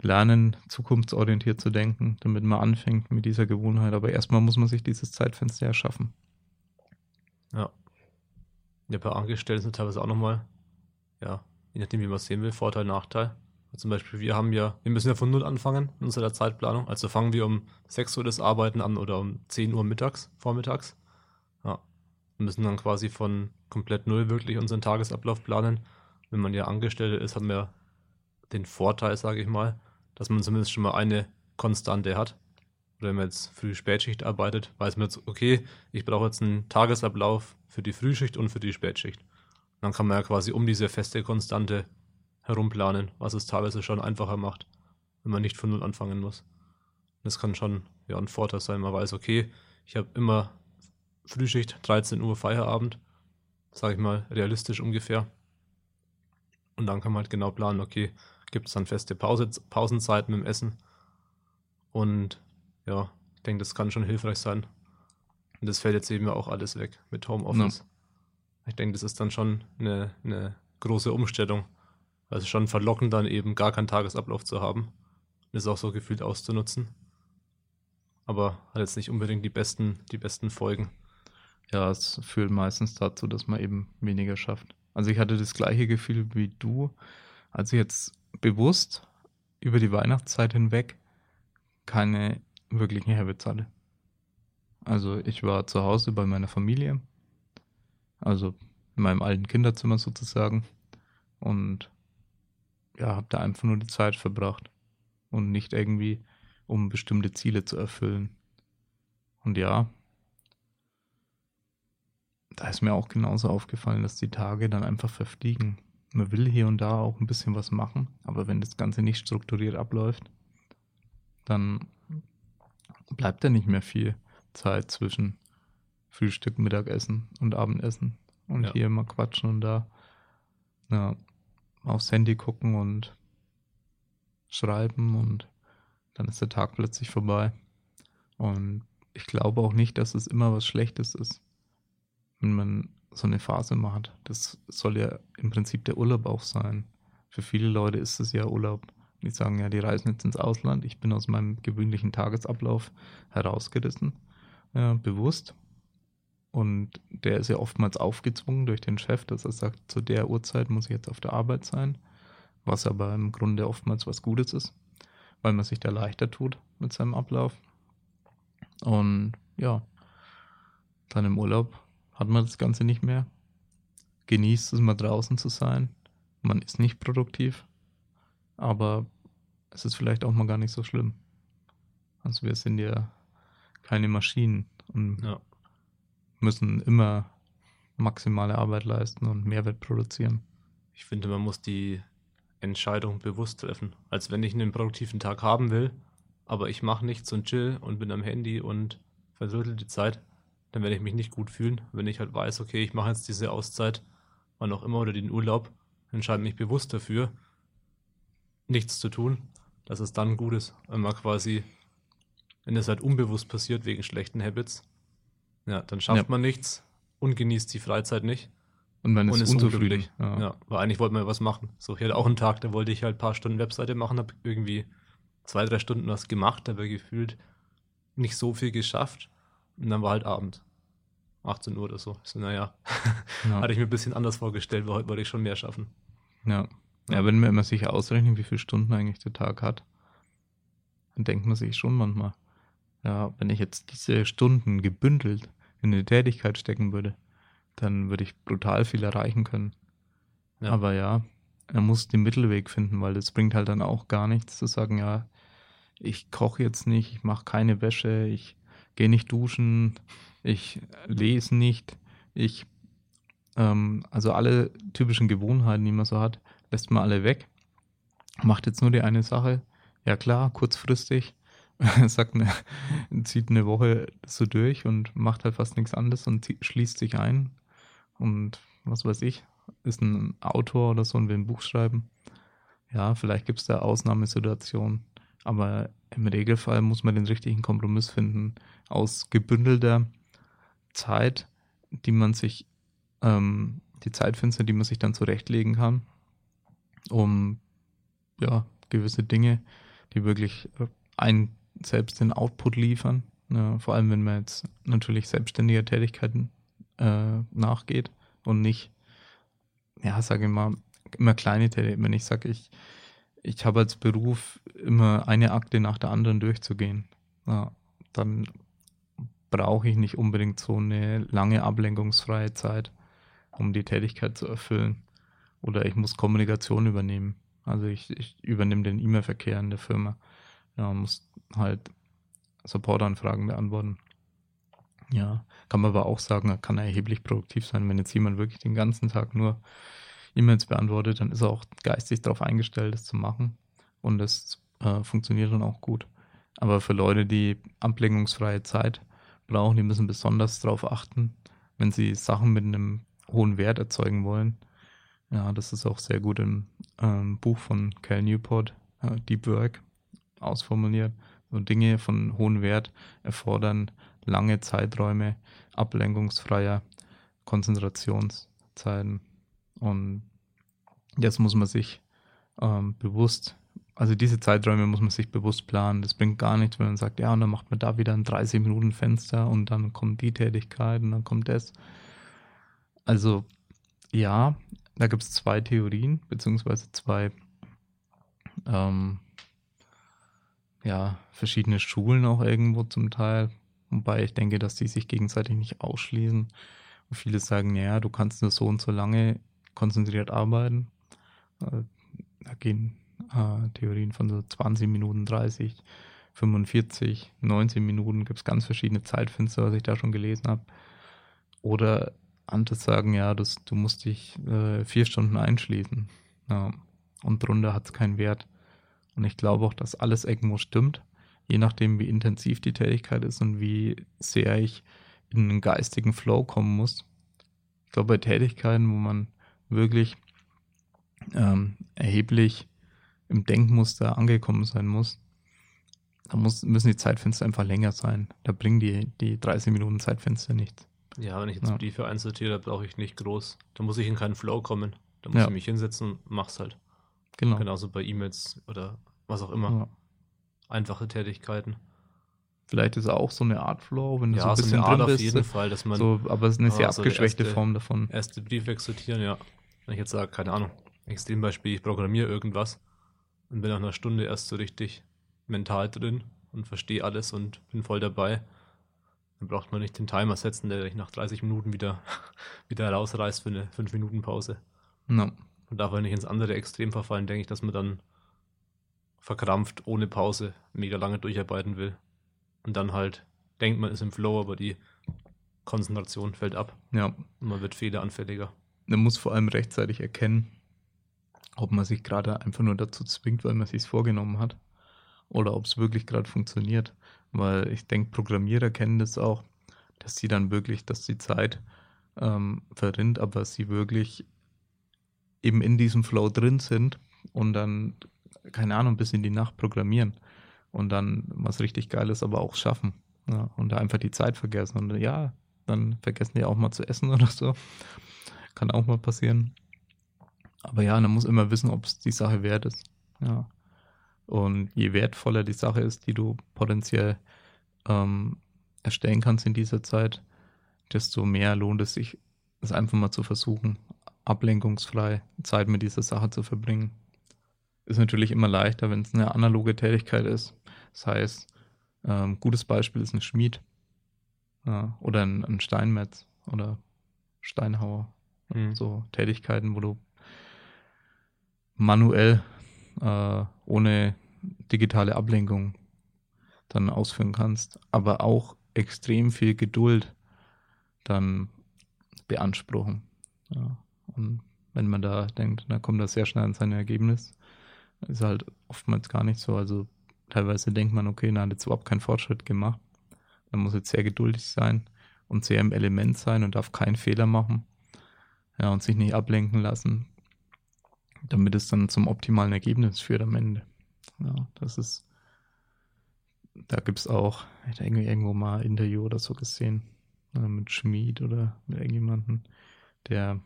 Speaker 5: lernen, zukunftsorientiert zu denken, damit man anfängt mit dieser Gewohnheit. Aber erstmal muss man sich dieses Zeitfenster erschaffen.
Speaker 4: Ja. Ja, bei Angestellten sind teilweise auch nochmal, ja, je nachdem, wie man es sehen will, Vorteil, Nachteil. Zum Beispiel, wir haben ja, wir müssen ja von Null anfangen in unserer Zeitplanung. Also fangen wir um 6 Uhr das Arbeiten an oder um 10 Uhr mittags, vormittags. Wir müssen dann quasi von komplett Null wirklich unseren Tagesablauf planen. Wenn man ja Angestellte ist, hat man ja den Vorteil, sage ich mal, dass man zumindest schon mal eine Konstante hat. Oder wenn man jetzt Früh-Spätschicht arbeitet, weiß man jetzt, okay, ich brauche jetzt einen Tagesablauf für die Frühschicht und für die Spätschicht. Dann kann man ja quasi um diese feste Konstante herumplanen, was es teilweise schon einfacher macht. wenn man nicht von Null anfangen muss. Das kann schon ja, ein Vorteil sein. Man weiß, okay, ich habe immer Frühschicht, 13 Uhr Feierabend, sage ich mal, realistisch ungefähr. Und dann kann man halt genau planen, okay, gibt es dann feste Pause, Pausenzeiten mit dem Essen. Und ja, ich denke, das kann schon hilfreich sein. Und das fällt jetzt eben ja auch alles weg mit Homeoffice. Ja. Ich denke, das ist dann schon eine, eine große Umstellung. Also schon verlockend, dann eben gar keinen Tagesablauf zu haben. Das auch so gefühlt auszunutzen. Aber hat jetzt nicht unbedingt die besten, die besten Folgen.
Speaker 5: Ja, es führt meistens dazu, dass man eben weniger schafft. Also ich hatte das gleiche Gefühl wie du, als ich jetzt bewusst über die Weihnachtszeit hinweg keine wirklichen Habits hatte. Also ich war zu Hause bei meiner Familie, also in meinem alten Kinderzimmer sozusagen und ja, habe da einfach nur die Zeit verbracht und nicht irgendwie, um bestimmte Ziele zu erfüllen. Und ja, da ist mir auch genauso aufgefallen, dass die Tage dann einfach verfliegen. Man will hier und da auch ein bisschen was machen, aber wenn das Ganze nicht strukturiert abläuft, dann bleibt da nicht mehr viel Zeit zwischen Frühstück, Mittagessen und Abendessen. Und ja. hier mal quatschen und da ja, aufs Handy gucken und schreiben und dann ist der Tag plötzlich vorbei. Und ich glaube auch nicht, dass es immer was Schlechtes ist wenn man so eine Phase macht. Das soll ja im Prinzip der Urlaub auch sein. Für viele Leute ist es ja Urlaub. Die sagen ja, die reisen jetzt ins Ausland. Ich bin aus meinem gewöhnlichen Tagesablauf herausgerissen, ja, bewusst. Und der ist ja oftmals aufgezwungen durch den Chef, dass er sagt, zu der Uhrzeit muss ich jetzt auf der Arbeit sein. Was aber im Grunde oftmals was Gutes ist, weil man sich da leichter tut mit seinem Ablauf. Und ja, dann im Urlaub hat man das Ganze nicht mehr. Genießt es mal draußen zu sein. Man ist nicht produktiv, aber es ist vielleicht auch mal gar nicht so schlimm. Also wir sind ja keine Maschinen und ja. müssen immer maximale Arbeit leisten und Mehrwert produzieren.
Speaker 4: Ich finde, man muss die Entscheidung bewusst treffen. Als wenn ich einen produktiven Tag haben will, aber ich mache nichts und chill und bin am Handy und verdrittel die Zeit, dann werde ich mich nicht gut fühlen, wenn ich halt weiß, okay, ich mache jetzt diese Auszeit, wann auch immer, oder den Urlaub, entscheide mich bewusst dafür, nichts zu tun, dass es dann gut ist, wenn man quasi, wenn es halt unbewusst passiert wegen schlechten Habits, ja, dann schafft ja. man nichts und genießt die Freizeit nicht.
Speaker 5: Und man ist, und ist unzufrieden.
Speaker 4: Ja. ja. weil eigentlich wollte man was machen. So, ich hatte auch einen Tag, da wollte ich halt ein paar Stunden Webseite machen, habe irgendwie zwei, drei Stunden was gemacht, aber gefühlt nicht so viel geschafft. Und dann war halt Abend. 18 Uhr oder so. so naja, ja. hatte ich mir ein bisschen anders vorgestellt, weil heute wollte ich schon mehr schaffen.
Speaker 5: Ja. Ja, wenn man immer sich ausrechnet, wie viele Stunden eigentlich der Tag hat, dann denkt man sich schon manchmal, ja, wenn ich jetzt diese Stunden gebündelt in eine Tätigkeit stecken würde, dann würde ich brutal viel erreichen können. Ja. Aber ja, er muss den Mittelweg finden, weil das bringt halt dann auch gar nichts zu sagen, ja, ich koche jetzt nicht, ich mache keine Wäsche, ich gehe nicht duschen, ich lese nicht, ich, ähm, also alle typischen Gewohnheiten, die man so hat, lässt man alle weg, macht jetzt nur die eine Sache, ja klar, kurzfristig, sagt eine, zieht eine Woche so durch und macht halt fast nichts anderes und schließt sich ein. Und was weiß ich, ist ein Autor oder so und will ein Buch schreiben. Ja, vielleicht gibt es da Ausnahmesituationen, aber im Regelfall muss man den richtigen Kompromiss finden aus gebündelter Zeit, die man sich, ähm, die Zeitfenster, die man sich dann zurechtlegen kann, um ja, gewisse Dinge, die wirklich äh, einen selbst den Output liefern. Ja, vor allem, wenn man jetzt natürlich selbstständiger Tätigkeiten äh, nachgeht und nicht, ja, sage ich mal, immer kleine Tätigkeiten. Wenn ich sage, ich ich habe als Beruf immer eine Akte nach der anderen durchzugehen. Ja, dann brauche ich nicht unbedingt so eine lange ablenkungsfreie Zeit, um die Tätigkeit zu erfüllen. Oder ich muss Kommunikation übernehmen. Also ich, ich übernehme den E-Mail-Verkehr in der Firma. Ja, muss halt Supportanfragen beantworten. Ja, kann man aber auch sagen, kann erheblich produktiv sein, wenn jetzt jemand wirklich den ganzen Tag nur E-Mails beantwortet, dann ist er auch geistig darauf eingestellt, das zu machen. Und es äh, funktioniert dann auch gut. Aber für Leute, die ablenkungsfreie Zeit brauchen, die müssen besonders darauf achten, wenn sie Sachen mit einem hohen Wert erzeugen wollen. Ja, das ist auch sehr gut im ähm, Buch von Cal Newport, äh, Deep Work, ausformuliert. So Dinge von hohem Wert erfordern lange Zeiträume ablenkungsfreier Konzentrationszeiten. Und jetzt muss man sich ähm, bewusst, also diese Zeiträume muss man sich bewusst planen. Das bringt gar nichts, wenn man sagt, ja, und dann macht man da wieder ein 30-Minuten-Fenster und dann kommt die Tätigkeit und dann kommt das. Also ja, da gibt es zwei Theorien, beziehungsweise zwei ähm, ja, verschiedene Schulen auch irgendwo zum Teil. Wobei ich denke, dass die sich gegenseitig nicht ausschließen. Und viele sagen, ja, du kannst nur so und so lange konzentriert arbeiten. Äh, da gehen äh, Theorien von so 20 Minuten, 30, 45, 19 Minuten, gibt es ganz verschiedene Zeitfenster, was ich da schon gelesen habe. Oder andere sagen, ja, das, du musst dich äh, vier Stunden einschließen. Ja. Und drunter hat es keinen Wert. Und ich glaube auch, dass alles irgendwo stimmt, je nachdem, wie intensiv die Tätigkeit ist und wie sehr ich in einen geistigen Flow kommen muss. Ich glaube, bei Tätigkeiten, wo man wirklich ähm, erheblich im Denkmuster angekommen sein muss, da muss, müssen die Zeitfenster einfach länger sein. Da bringen die, die 30 Minuten Zeitfenster nichts.
Speaker 4: Ja, wenn ich jetzt
Speaker 5: Ja.
Speaker 4: Briefe einsortiere, da brauche ich nicht groß. Da muss ich in keinen Flow kommen. Da muss
Speaker 5: Ja.
Speaker 4: ich mich hinsetzen und mach's halt.
Speaker 5: Genau.
Speaker 4: Genauso bei E-Mails oder was auch immer.
Speaker 5: Ja.
Speaker 4: Einfache Tätigkeiten.
Speaker 5: Vielleicht ist auch so eine Art Flow, wenn du
Speaker 4: Ja,
Speaker 5: so ein
Speaker 4: so
Speaker 5: bisschen
Speaker 4: eine Art
Speaker 5: drin
Speaker 4: auf
Speaker 5: bist.
Speaker 4: jeden Fall, dass man
Speaker 5: so, aber es ist eine
Speaker 4: Ah,
Speaker 5: sehr
Speaker 4: so der
Speaker 5: abgeschwächte
Speaker 4: erste-
Speaker 5: Form davon.
Speaker 4: erste Brief wegsortieren, ja. Wenn ich jetzt sage, keine Ahnung, Extrembeispiel, ich programmiere irgendwas und bin nach einer Stunde erst so richtig mental drin und verstehe alles und bin voll dabei, dann braucht man nicht den Timer setzen, der dich nach 30 Minuten wieder, wieder rausreißt für eine 5-Minuten-Pause.
Speaker 5: Ja.
Speaker 4: Man darf halt nicht ins andere Extrem verfallen, denke ich, dass man dann verkrampft, ohne Pause, mega lange durcharbeiten will. Und dann halt denkt, man ist im Flow, aber die Konzentration fällt ab
Speaker 5: ja.
Speaker 4: und man wird fehleranfälliger.
Speaker 5: Man muss vor allem rechtzeitig erkennen, ob man sich gerade einfach nur dazu zwingt, weil man sich vorgenommen hat, oder ob es wirklich gerade funktioniert. Weil ich denke, Programmierer kennen das auch, dass sie dann wirklich, dass die Zeit ähm, verrinnt, aber sie wirklich eben in diesem Flow drin sind und dann, keine Ahnung, bis in die Nacht programmieren und dann was richtig Geiles aber auch schaffen. Ja, und da einfach die Zeit vergessen. Und ja, dann vergessen die auch mal zu essen oder so. Kann auch mal passieren. Aber ja, man muss immer wissen, ob es die Sache wert ist. Ja. Und je wertvoller die Sache ist, die du potenziell ähm, erstellen kannst in dieser Zeit, desto mehr lohnt es sich, es einfach mal zu versuchen, ablenkungsfrei Zeit mit dieser Sache zu verbringen. Ist natürlich immer leichter, wenn es eine analoge Tätigkeit ist. Das heißt, ähm, gutes Beispiel ist ein Schmied ja, oder ein, ein Steinmetz oder Steinhauer.
Speaker 4: Mhm.
Speaker 5: So Tätigkeiten, wo du manuell äh, ohne digitale Ablenkung dann ausführen kannst, aber auch extrem viel Geduld dann beanspruchen. Ja. Und wenn man da denkt, dann kommt das sehr schnell an sein Ergebnis, ist halt oftmals gar nicht so. Also teilweise denkt man, okay, na, hat jetzt überhaupt keinen Fortschritt gemacht. Man muss jetzt sehr geduldig sein und sehr im Element sein und darf keinen Fehler machen. Ja, und sich nicht ablenken lassen, damit es dann zum optimalen Ergebnis führt am Ende. Ja, das ist, da gibt es auch, ich irgendwie irgendwo mal ein Interview oder so gesehen, äh, mit Schmied oder mit irgendjemandem, der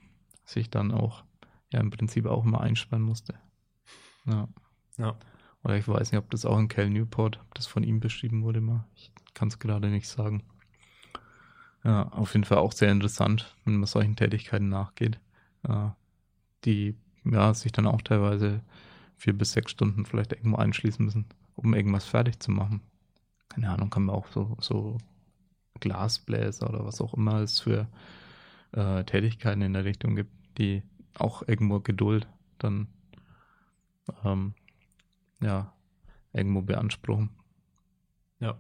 Speaker 5: sich dann auch, ja, im Prinzip auch immer einspannen musste. Ja.
Speaker 4: Ja.
Speaker 5: Oder ich weiß nicht, ob das auch in Cal Newport, ob das von ihm beschrieben wurde mal. Ich kann es gerade nicht sagen. Ja, auf jeden Fall auch sehr interessant, wenn man solchen Tätigkeiten nachgeht, äh, die ja, sich dann auch teilweise vier bis sechs Stunden vielleicht irgendwo einschließen müssen, um irgendwas fertig zu machen. Keine Ahnung, kann man auch so, so Glasbläser oder was auch immer es für äh, Tätigkeiten in der Richtung gibt, die auch irgendwo Geduld dann ähm, ja, irgendwo beanspruchen.
Speaker 4: Ja.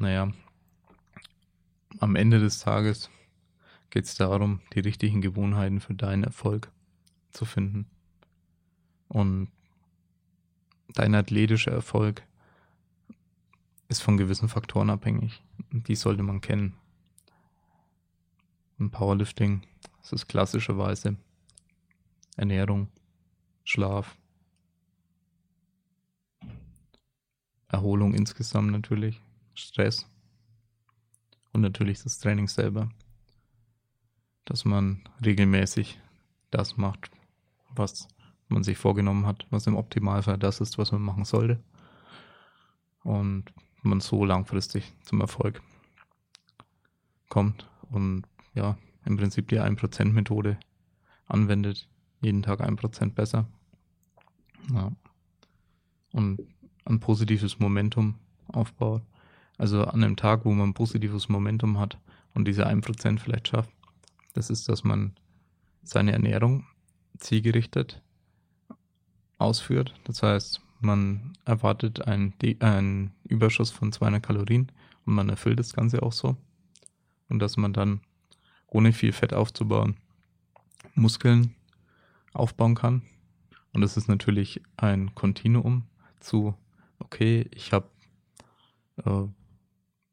Speaker 5: Naja, am Ende des Tages geht es darum, die richtigen Gewohnheiten für deinen Erfolg zu finden. Und dein athletischer Erfolg ist von gewissen Faktoren abhängig. Die sollte man kennen. Im Powerlifting ist es klassischerweise Ernährung, Schlaf, Erholung insgesamt natürlich, Stress und natürlich das Training selber. Dass man regelmäßig das macht, was man sich vorgenommen hat, was im Optimalfall das ist, was man machen sollte. Und man so langfristig zum Erfolg kommt und ja, im Prinzip die 1%-Methode anwendet, jeden Tag 1% besser. Ja. Und ein positives Momentum aufbaut. Also an einem Tag, wo man positives Momentum hat und diese 1% vielleicht schafft, das ist, dass man seine Ernährung zielgerichtet ausführt. Das heißt, man erwartet einen, einen Überschuss von 200 Kalorien und man erfüllt das Ganze auch so. Und dass man dann, ohne viel Fett aufzubauen, Muskeln aufbauen kann. Und das ist natürlich ein Kontinuum zu, okay, ich habe äh,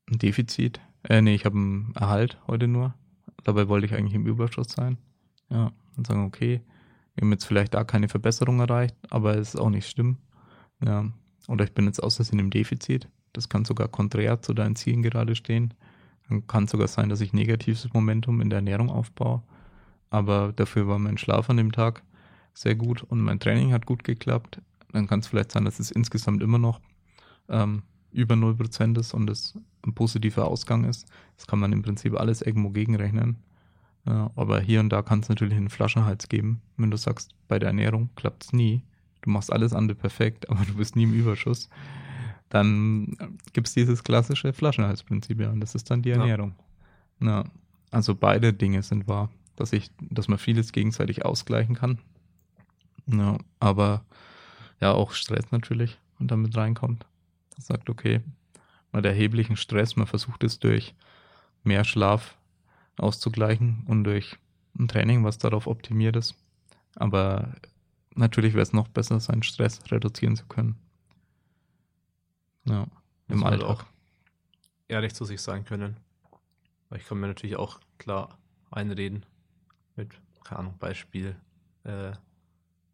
Speaker 5: ein Defizit, äh, nee, ich habe einen Erhalt heute nur. Dabei wollte ich eigentlich im Überschuss sein. Ja, und sagen, okay, wir haben jetzt vielleicht da keine Verbesserung erreicht, aber es ist auch nicht schlimm. Ja. Oder ich bin jetzt aus Versehen im Defizit. Das kann sogar konträr zu deinen Zielen gerade stehen. Dann kann sogar sein, dass ich negatives Momentum in der Ernährung aufbaue. Aber dafür war mein Schlaf an dem Tag sehr gut und mein Training hat gut geklappt. Dann kann es vielleicht sein, dass es insgesamt immer noch ähm, über 0% ist und es ein positiver Ausgang ist. Das kann man im Prinzip alles irgendwo gegenrechnen. Aber hier und da kann es natürlich einen Flaschenhals geben. Wenn du sagst, bei der Ernährung klappt es nie, du machst alles andere perfekt, aber du bist nie im Überschuss, dann gibt es dieses klassische Flaschenhalsprinzip, ja, und das ist dann die Ernährung. Ja. ja. also beide Dinge sind wahr, dass ich, dass man vieles gegenseitig ausgleichen kann. Ja, aber ja, auch Stress natürlich und damit reinkommt. Sagt, okay, mal der erheblichen Stress, man versucht es durch mehr Schlaf auszugleichen und durch ein Training, was darauf optimiert ist. Aber natürlich wäre es noch besser, seinen Stress reduzieren zu können.
Speaker 4: Ja, im halt Alltag. auch ehrlich zu sich sein können. Weil ich kann mir natürlich auch klar einreden mit, keine Ahnung, Beispiel, äh,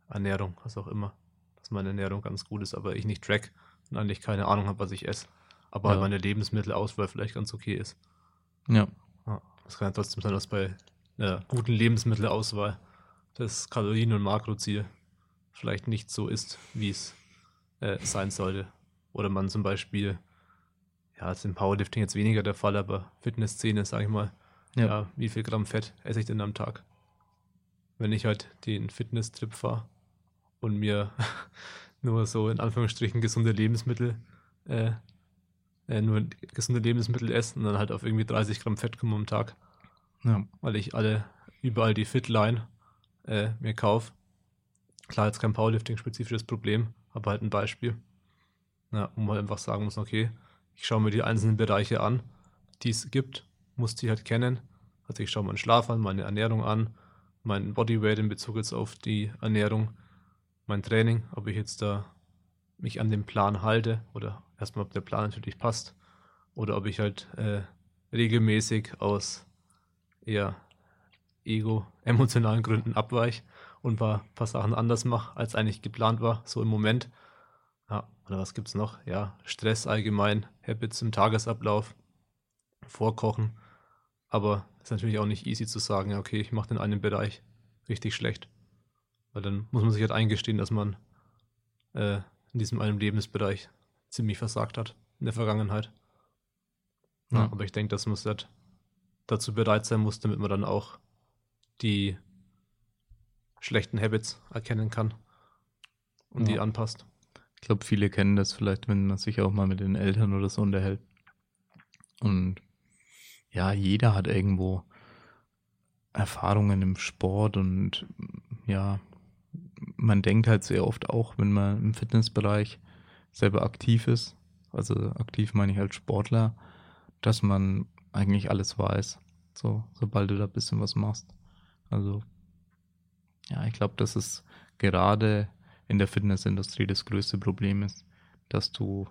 Speaker 4: Ernährung, was auch immer. Dass meine Ernährung ganz gut ist, aber ich nicht track und eigentlich keine Ahnung habe, was ich esse. Aber ja. meine Lebensmittelauswahl vielleicht ganz okay ist.
Speaker 5: Ja.
Speaker 4: Es kann ja trotzdem sein, dass bei einer guten Lebensmittelauswahl das Kalorien- und Makroziel vielleicht nicht so ist, wie es äh, sein sollte. Oder man zum Beispiel, ja, ist im Powerlifting jetzt weniger der Fall, aber Fitnessszene, sag ich mal, ja. ja. wie viel Gramm Fett esse ich denn am Tag? Wenn ich halt den Fitness-Trip fahre und mir nur so in Anführungsstrichen gesunde Lebensmittel äh, äh, nur gesunde Lebensmittel essen und dann halt auf irgendwie 30 Gramm Fett kommen am Tag. Ja. Weil ich alle, überall die Fitline äh, mir kaufe. Klar, jetzt kein Powerlifting-spezifisches Problem, aber halt ein Beispiel. Ja, wo man einfach sagen muss, okay, ich schaue mir die einzelnen Bereiche an, die es gibt, muss die halt kennen. Also ich schaue meinen Schlaf an, meine Ernährung an, meinen Bodyweight in Bezug jetzt auf die Ernährung, mein Training, ob ich jetzt da mich an den Plan halte oder erstmal, ob der Plan natürlich passt oder ob ich halt äh, regelmäßig aus eher ego-emotionalen Gründen abweich und ein paar, Sachen anders mache, als eigentlich geplant war, so im Moment. Ja, oder was gibt es noch? Ja, Stress allgemein, Habits im Tagesablauf, Vorkochen. Aber ist natürlich auch nicht easy zu sagen, okay, ich mache den einen Bereich richtig schlecht. Weil dann muss man sich halt eingestehen, dass man äh, in diesem einen Lebensbereich ziemlich versagt hat in der Vergangenheit. Ja, ja. aber ich denke, dass man halt dazu bereit sein muss, damit man dann auch die schlechten Habits erkennen kann und ja. die anpasst.
Speaker 5: Ich glaube, viele kennen das vielleicht, wenn man sich auch mal mit den Eltern oder so unterhält. Und ja, jeder hat irgendwo Erfahrungen im Sport und ja, man denkt halt sehr oft auch, wenn man im Fitnessbereich selber aktiv ist, also aktiv meine ich als Sportler, dass man eigentlich alles weiß. so, sobald du da ein bisschen was machst. Also, ja, ich glaube, dass es gerade in der Fitnessindustrie das größte Problem ist, dass du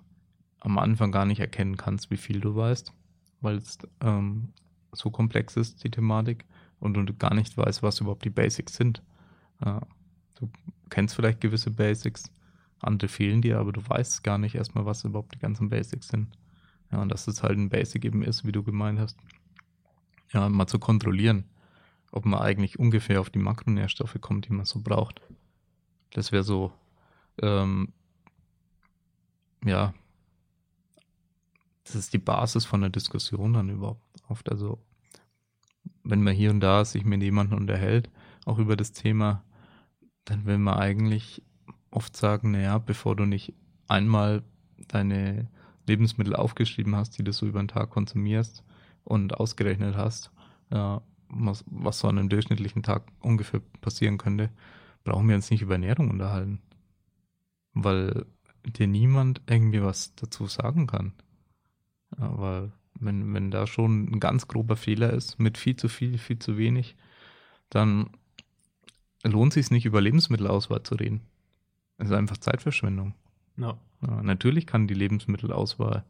Speaker 5: am Anfang gar nicht erkennen kannst, wie viel du weißt, weil es ähm, so komplex ist, die Thematik, und du gar nicht weißt, was überhaupt die Basics sind. Ja, du kennst vielleicht gewisse Basics, andere fehlen dir, aber du weißt gar nicht erstmal, was überhaupt die ganzen Basics sind. Ja, und dass es halt ein Basic eben ist, wie du gemeint hast. Ja, mal zu kontrollieren, ob man eigentlich ungefähr auf die Makronährstoffe kommt, die man so braucht. Das wäre so, ähm, ja, das ist die Basis von der Diskussion dann überhaupt oft. Also, wenn man hier und da sich mit jemandem unterhält, auch über das Thema, dann will man eigentlich oft sagen, naja, bevor du nicht einmal deine Lebensmittel aufgeschrieben hast, die du so über den Tag konsumierst und ausgerechnet hast, ja, was, was so an einem durchschnittlichen Tag ungefähr passieren könnte, brauchen wir uns nicht über Ernährung unterhalten. Weil dir niemand irgendwie was dazu sagen kann. Weil wenn, wenn da schon ein ganz grober Fehler ist, mit viel zu viel, viel zu wenig, dann lohnt sich nicht über Lebensmittelauswahl zu reden. Es ist einfach Zeitverschwendung.
Speaker 4: Ja.
Speaker 5: Ja, natürlich kann die Lebensmittelauswahl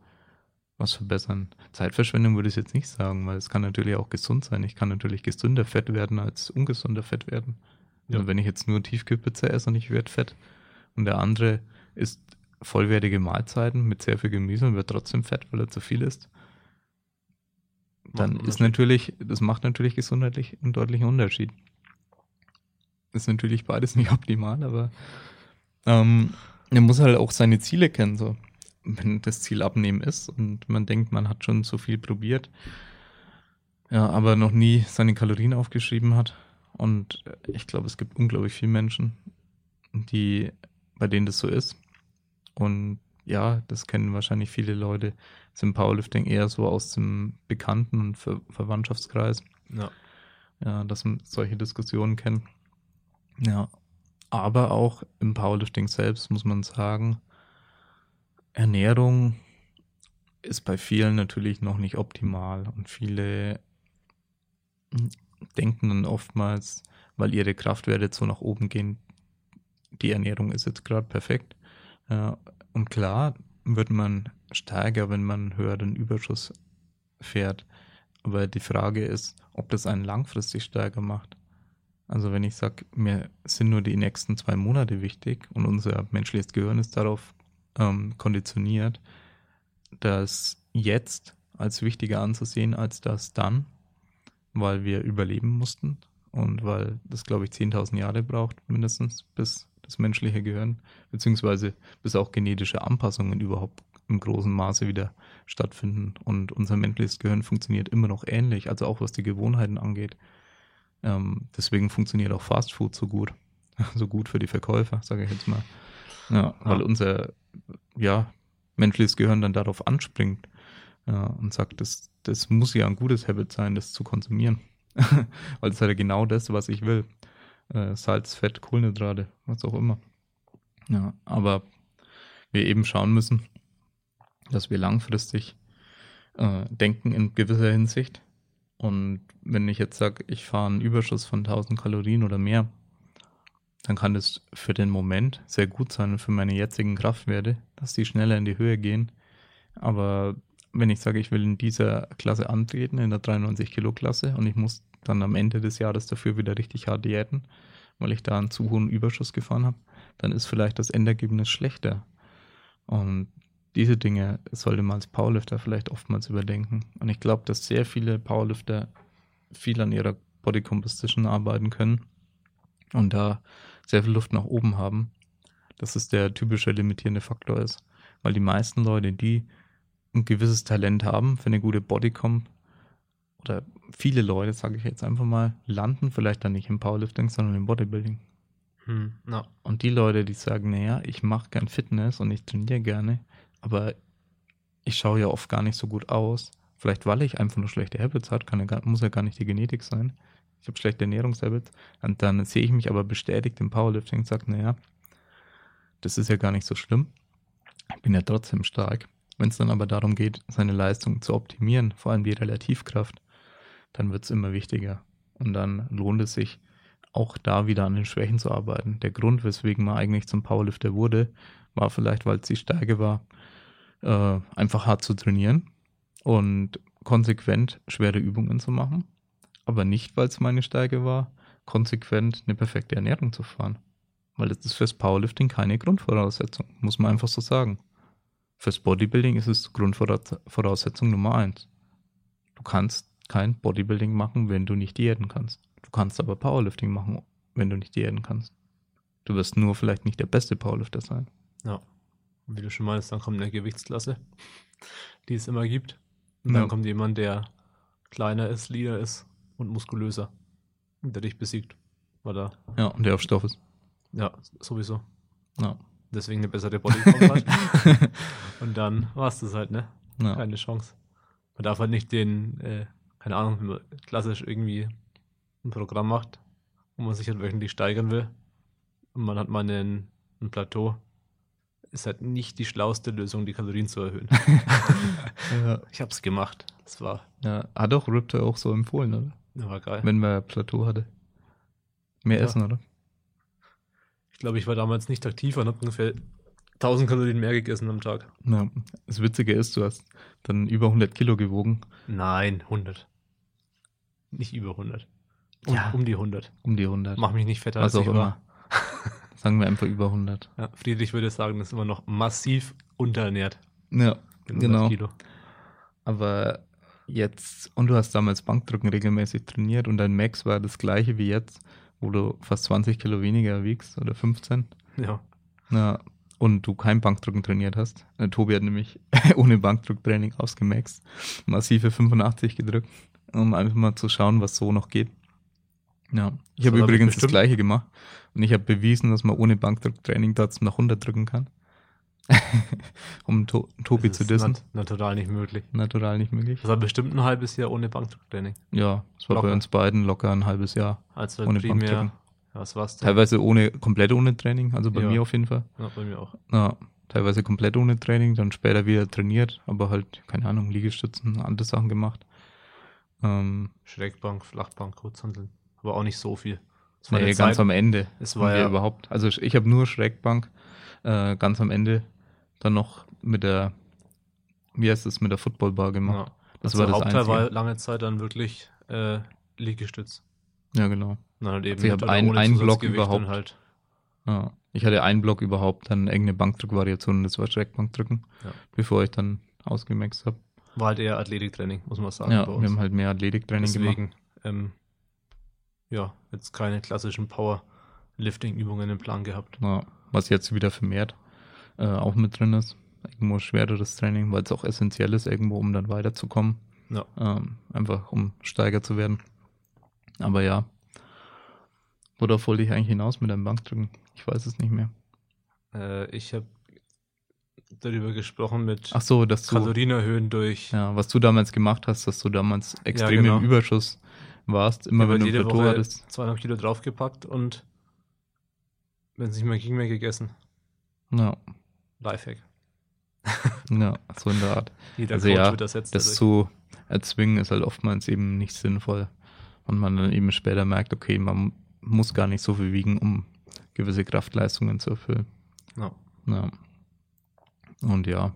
Speaker 5: was verbessern. Zeitverschwendung würde ich jetzt nicht sagen, weil es kann natürlich auch gesund sein. Ich kann natürlich gesünder Fett werden als ungesunder Fett werden. Ja. Also wenn ich jetzt nur Tiefkühlpizza esse und ich werde fett und der andere isst vollwertige Mahlzeiten mit sehr viel Gemüse und wird trotzdem fett, weil er zu viel isst, dann ist natürlich, das macht natürlich gesundheitlich einen deutlichen Unterschied. Ist natürlich beides nicht optimal, aber ähm, er muss halt auch seine Ziele kennen. So. Wenn das Ziel abnehmen ist und man denkt, man hat schon so viel probiert, ja, aber noch nie seine Kalorien aufgeschrieben hat. Und ich glaube, es gibt unglaublich viele Menschen, die, bei denen das so ist. Und ja, das kennen wahrscheinlich viele Leute, im Powerlifting eher so aus dem Bekannten- und Ver Verwandtschaftskreis.
Speaker 4: Ja.
Speaker 5: Ja, dass man solche Diskussionen kennt. Ja, aber auch im Powerlifting selbst muss man sagen, Ernährung ist bei vielen natürlich noch nicht optimal und viele denken dann oftmals, weil ihre Kraftwerte so nach oben gehen, die Ernährung ist jetzt gerade perfekt. und klar wird man stärker, wenn man höheren Überschuss fährt. Aber die Frage ist, ob das einen langfristig stärker macht. Also wenn ich sage, mir sind nur die nächsten zwei Monate wichtig und unser menschliches Gehirn ist darauf ähm, konditioniert, das jetzt als wichtiger anzusehen als das dann, weil wir überleben mussten und weil das, glaube ich, 10.000 Jahre braucht mindestens, bis das menschliche Gehirn, beziehungsweise bis auch genetische Anpassungen überhaupt im großen Maße wieder stattfinden. Und unser menschliches Gehirn funktioniert immer noch ähnlich, also auch was die Gewohnheiten angeht. Ähm, deswegen funktioniert auch Fast Food so gut. So gut für die Verkäufer, sage ich jetzt mal. Ja, weil ja. unser ja, menschliches Gehirn dann darauf anspringt ja, und sagt, das, das muss ja ein gutes Habit sein, das zu konsumieren. weil das ist ja genau das, was ich will. Äh, Salz, Fett, Kohlenhydrate, was auch immer. Ja, aber wir eben schauen müssen, dass wir langfristig äh, denken in gewisser Hinsicht und wenn ich jetzt sage, ich fahre einen Überschuss von 1000 Kalorien oder mehr, dann kann das für den Moment sehr gut sein und für meine jetzigen Kraftwerte, dass die schneller in die Höhe gehen. Aber wenn ich sage, ich will in dieser Klasse antreten, in der 93 Kilo Klasse, und ich muss dann am Ende des Jahres dafür wieder richtig hart diäten, weil ich da einen zu hohen Überschuss gefahren habe, dann ist vielleicht das Endergebnis schlechter. Und diese Dinge sollte man als Powerlifter vielleicht oftmals überdenken. Und ich glaube, dass sehr viele Powerlifter viel an ihrer Body Composition arbeiten können und da sehr viel Luft nach oben haben, dass es der typische limitierende Faktor ist. Weil die meisten Leute, die ein gewisses Talent haben für eine gute Bodycomp, oder viele Leute, sage ich jetzt einfach mal, landen vielleicht dann nicht im Powerlifting, sondern im Bodybuilding.
Speaker 4: Hm, no.
Speaker 5: Und die Leute, die sagen, naja, ich mache gern Fitness und ich trainiere gerne, aber ich schaue ja oft gar nicht so gut aus. Vielleicht, weil ich einfach nur schlechte Habits habe, kann ja, muss ja gar nicht die Genetik sein. Ich habe schlechte Ernährungshabits. Und dann sehe ich mich aber bestätigt im Powerlifting und sage, naja, das ist ja gar nicht so schlimm. Ich bin ja trotzdem stark. Wenn es dann aber darum geht, seine Leistung zu optimieren, vor allem die Relativkraft, dann wird es immer wichtiger. Und dann lohnt es sich, auch da wieder an den Schwächen zu arbeiten. Der Grund, weswegen man eigentlich zum Powerlifter wurde, war vielleicht, weil es die Stärke war, äh, einfach hart zu trainieren und konsequent schwere Übungen zu machen. Aber nicht, weil es meine Stärke war, konsequent eine perfekte Ernährung zu fahren. Weil das ist fürs Powerlifting keine Grundvoraussetzung, muss man einfach so sagen. Fürs Bodybuilding ist es Grundvoraussetzung Nummer eins. Du kannst kein Bodybuilding machen, wenn du nicht diäten kannst. Du kannst aber Powerlifting machen, wenn du nicht diäten kannst. Du wirst nur vielleicht nicht der beste Powerlifter sein.
Speaker 4: Ja. Wie du schon meinst, dann kommt eine Gewichtsklasse, die es immer gibt. Und dann
Speaker 5: Ja.
Speaker 4: kommt jemand, der kleiner ist, leaner ist und muskulöser. Und der dich besiegt. Weil er,
Speaker 5: Ja, und der auf Stoff ist.
Speaker 4: ja, sowieso.
Speaker 5: Ja.
Speaker 4: Deswegen eine bessere Bodyform hat. und dann war es das halt, ne?
Speaker 5: ja.
Speaker 4: Keine Chance. Man darf halt nicht den, äh, keine Ahnung, wenn man klassisch irgendwie ein Programm macht, wo man sich halt wöchentlich steigern will und man hat mal einen, ein Plateau, ist halt nicht die schlauste Lösung, die Kalorien zu erhöhen.
Speaker 5: ja.
Speaker 4: Ich hab's gemacht. Das war,
Speaker 5: ja. Hat auch Riptor auch so empfohlen, oder?
Speaker 4: das war geil.
Speaker 5: Wenn man Plateau hatte. Mehr
Speaker 4: Ja.
Speaker 5: essen, oder?
Speaker 4: Ich glaube, ich war damals nicht aktiv und habe ungefähr 1000 Kalorien mehr gegessen am Tag.
Speaker 5: Ja. Das Witzige ist, du hast dann über 100 Kilo gewogen,
Speaker 4: Nein, 100. Nicht über 100. Um,
Speaker 5: Ja.
Speaker 4: um die 100.
Speaker 5: um die 100.
Speaker 4: Mach mich nicht fetter
Speaker 5: Was
Speaker 4: als
Speaker 5: auch
Speaker 4: ich war.
Speaker 5: Sagen wir einfach über 100.
Speaker 4: Ja, Friedrich würde sagen, das ist immer noch massiv unterernährt.
Speaker 5: Ja,
Speaker 4: mit 100
Speaker 5: genau.
Speaker 4: Kilo.
Speaker 5: Aber jetzt, und du hast damals Bankdrücken regelmäßig trainiert und dein Max war das gleiche wie jetzt, wo du fast 20 Kilo weniger wiegst oder 15.
Speaker 4: Ja.
Speaker 5: Ja, und du kein Bankdrücken trainiert hast. Äh, Tobi hat nämlich ohne Bankdrücktraining ausgemaxt, massive 85 gedrückt, um einfach mal zu schauen, was so noch geht. Ja, ich
Speaker 4: Das
Speaker 5: habe übrigens das gleiche gemacht und ich habe bewiesen, dass man ohne Bankdrücktraining trotzdem nach 100 drücken kann. um to Tobi
Speaker 4: Das
Speaker 5: zu dissen.
Speaker 4: nat natural nicht möglich.
Speaker 5: Natural nicht möglich.
Speaker 4: Das war bestimmt ein halbes Jahr ohne Bankdrücktraining.
Speaker 5: Ja, es war bei
Speaker 4: Locker.
Speaker 5: uns beiden locker ein halbes Jahr.
Speaker 4: Als
Speaker 5: Ohne
Speaker 4: primär.
Speaker 5: Bankdrücken.
Speaker 4: Was war's denn?
Speaker 5: Teilweise ohne, komplett ohne Training, also bei
Speaker 4: Ja.
Speaker 5: mir auf jeden Fall.
Speaker 4: Ja, bei mir auch.
Speaker 5: Ja, teilweise komplett ohne Training, dann später wieder trainiert, aber halt, keine Ahnung, Liegestützen, andere Sachen gemacht. Ähm,
Speaker 4: Schrägbank, Flachbank, Kurzhandeln. Aber auch nicht so viel. Das war
Speaker 5: nee, ganz
Speaker 4: Zeit-
Speaker 5: am Ende.
Speaker 4: Es war ja-
Speaker 5: überhaupt. Also ich, habe nur Schrägbank, äh, ganz am Ende dann noch mit der, wie heißt das, mit der Footballbar gemacht.
Speaker 4: Ja.
Speaker 5: Das
Speaker 4: also
Speaker 5: war das
Speaker 4: Hauptteil
Speaker 5: Einzige.
Speaker 4: war lange Zeit dann wirklich äh, Liegestütz.
Speaker 5: Ja, genau.
Speaker 4: Dann halt eben
Speaker 5: Also ich
Speaker 4: mit
Speaker 5: hab
Speaker 4: oder
Speaker 5: ein-
Speaker 4: ohne
Speaker 5: einen Block überhaupt.
Speaker 4: Halt.
Speaker 5: Ja. Ich hatte einen Block überhaupt, dann irgendeine Bankdrückvariation, und das war Schrägbankdrücken,
Speaker 4: Ja.
Speaker 5: bevor ich dann ausgemaxt habe.
Speaker 4: War halt eher Athletiktraining, muss man sagen.
Speaker 5: Ja, wir haben halt mehr Athletiktraining gemacht.
Speaker 4: Deswegen, ähm, ja, jetzt keine klassischen Powerlifting-Übungen im Plan gehabt.
Speaker 5: Ja, was jetzt wieder vermehrt äh, auch mit drin ist. Irgendwo schwereres Training, weil es auch essentiell ist, irgendwo, um dann weiterzukommen.
Speaker 4: Ja.
Speaker 5: Ähm, einfach um steiger zu werden. Aber ja. Worauf wollte ich eigentlich hinaus mit einem Bankdrücken? Ich weiß es nicht mehr.
Speaker 4: Äh, ich habe darüber gesprochen mit
Speaker 5: Ach so, dass du,
Speaker 4: Kalorien erhöhen durch
Speaker 5: ja, was du damals gemacht hast, dass du damals extrem
Speaker 4: genau.
Speaker 5: im Überschuss warst, immer wenn du ein
Speaker 4: jede
Speaker 5: Plateau
Speaker 4: Woche
Speaker 5: hattest.
Speaker 4: zweieinhalb Kilo draufgepackt und wenn es nicht mehr ging, mehr gegessen.
Speaker 5: Ja,
Speaker 4: Lifehack.
Speaker 5: ja, so in der Art.
Speaker 4: Jeder
Speaker 5: Also
Speaker 4: Coach
Speaker 5: ja,
Speaker 4: wird das jetzt
Speaker 5: das zu erzwingen ist halt oftmals eben nicht sinnvoll. Und man dann eben später merkt, okay, man muss gar nicht so viel wiegen, um gewisse Kraftleistungen zu erfüllen.
Speaker 4: Ja.
Speaker 5: Ja. Und ja,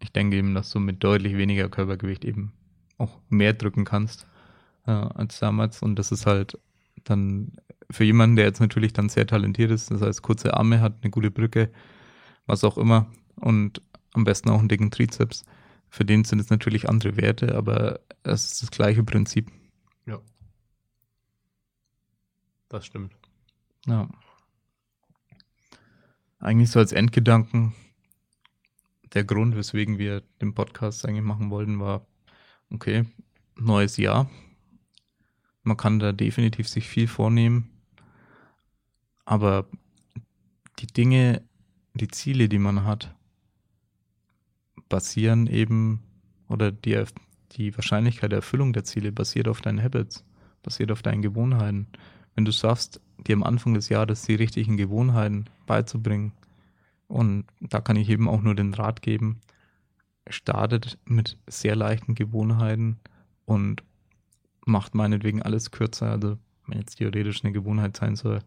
Speaker 5: ich denke eben, dass du mit deutlich weniger Körpergewicht eben auch mehr drücken kannst äh, als damals. Und das ist halt dann für jemanden, der jetzt natürlich dann sehr talentiert ist, das heißt kurze Arme hat, eine gute Brücke, was auch immer und am besten auch einen dicken Trizeps. Für den sind es natürlich andere Werte, aber es ist das gleiche Prinzip.
Speaker 4: ja. Das stimmt.
Speaker 5: Ja. Eigentlich so als Endgedanken, der Grund, weswegen wir den Podcast eigentlich machen wollten, war, okay, neues Jahr. Man kann da definitiv sich viel vornehmen, aber die Dinge, die Ziele, die man hat, basieren eben, oder die, die Wahrscheinlichkeit der Erfüllung der Ziele basiert auf deinen Habits, basiert auf deinen Gewohnheiten. Wenn du schaffst, dir am Anfang des Jahres die richtigen Gewohnheiten beizubringen, und da kann ich eben auch nur den Rat geben, startet mit sehr leichten Gewohnheiten und macht meinetwegen alles kürzer. Also wenn jetzt theoretisch eine Gewohnheit sein soll,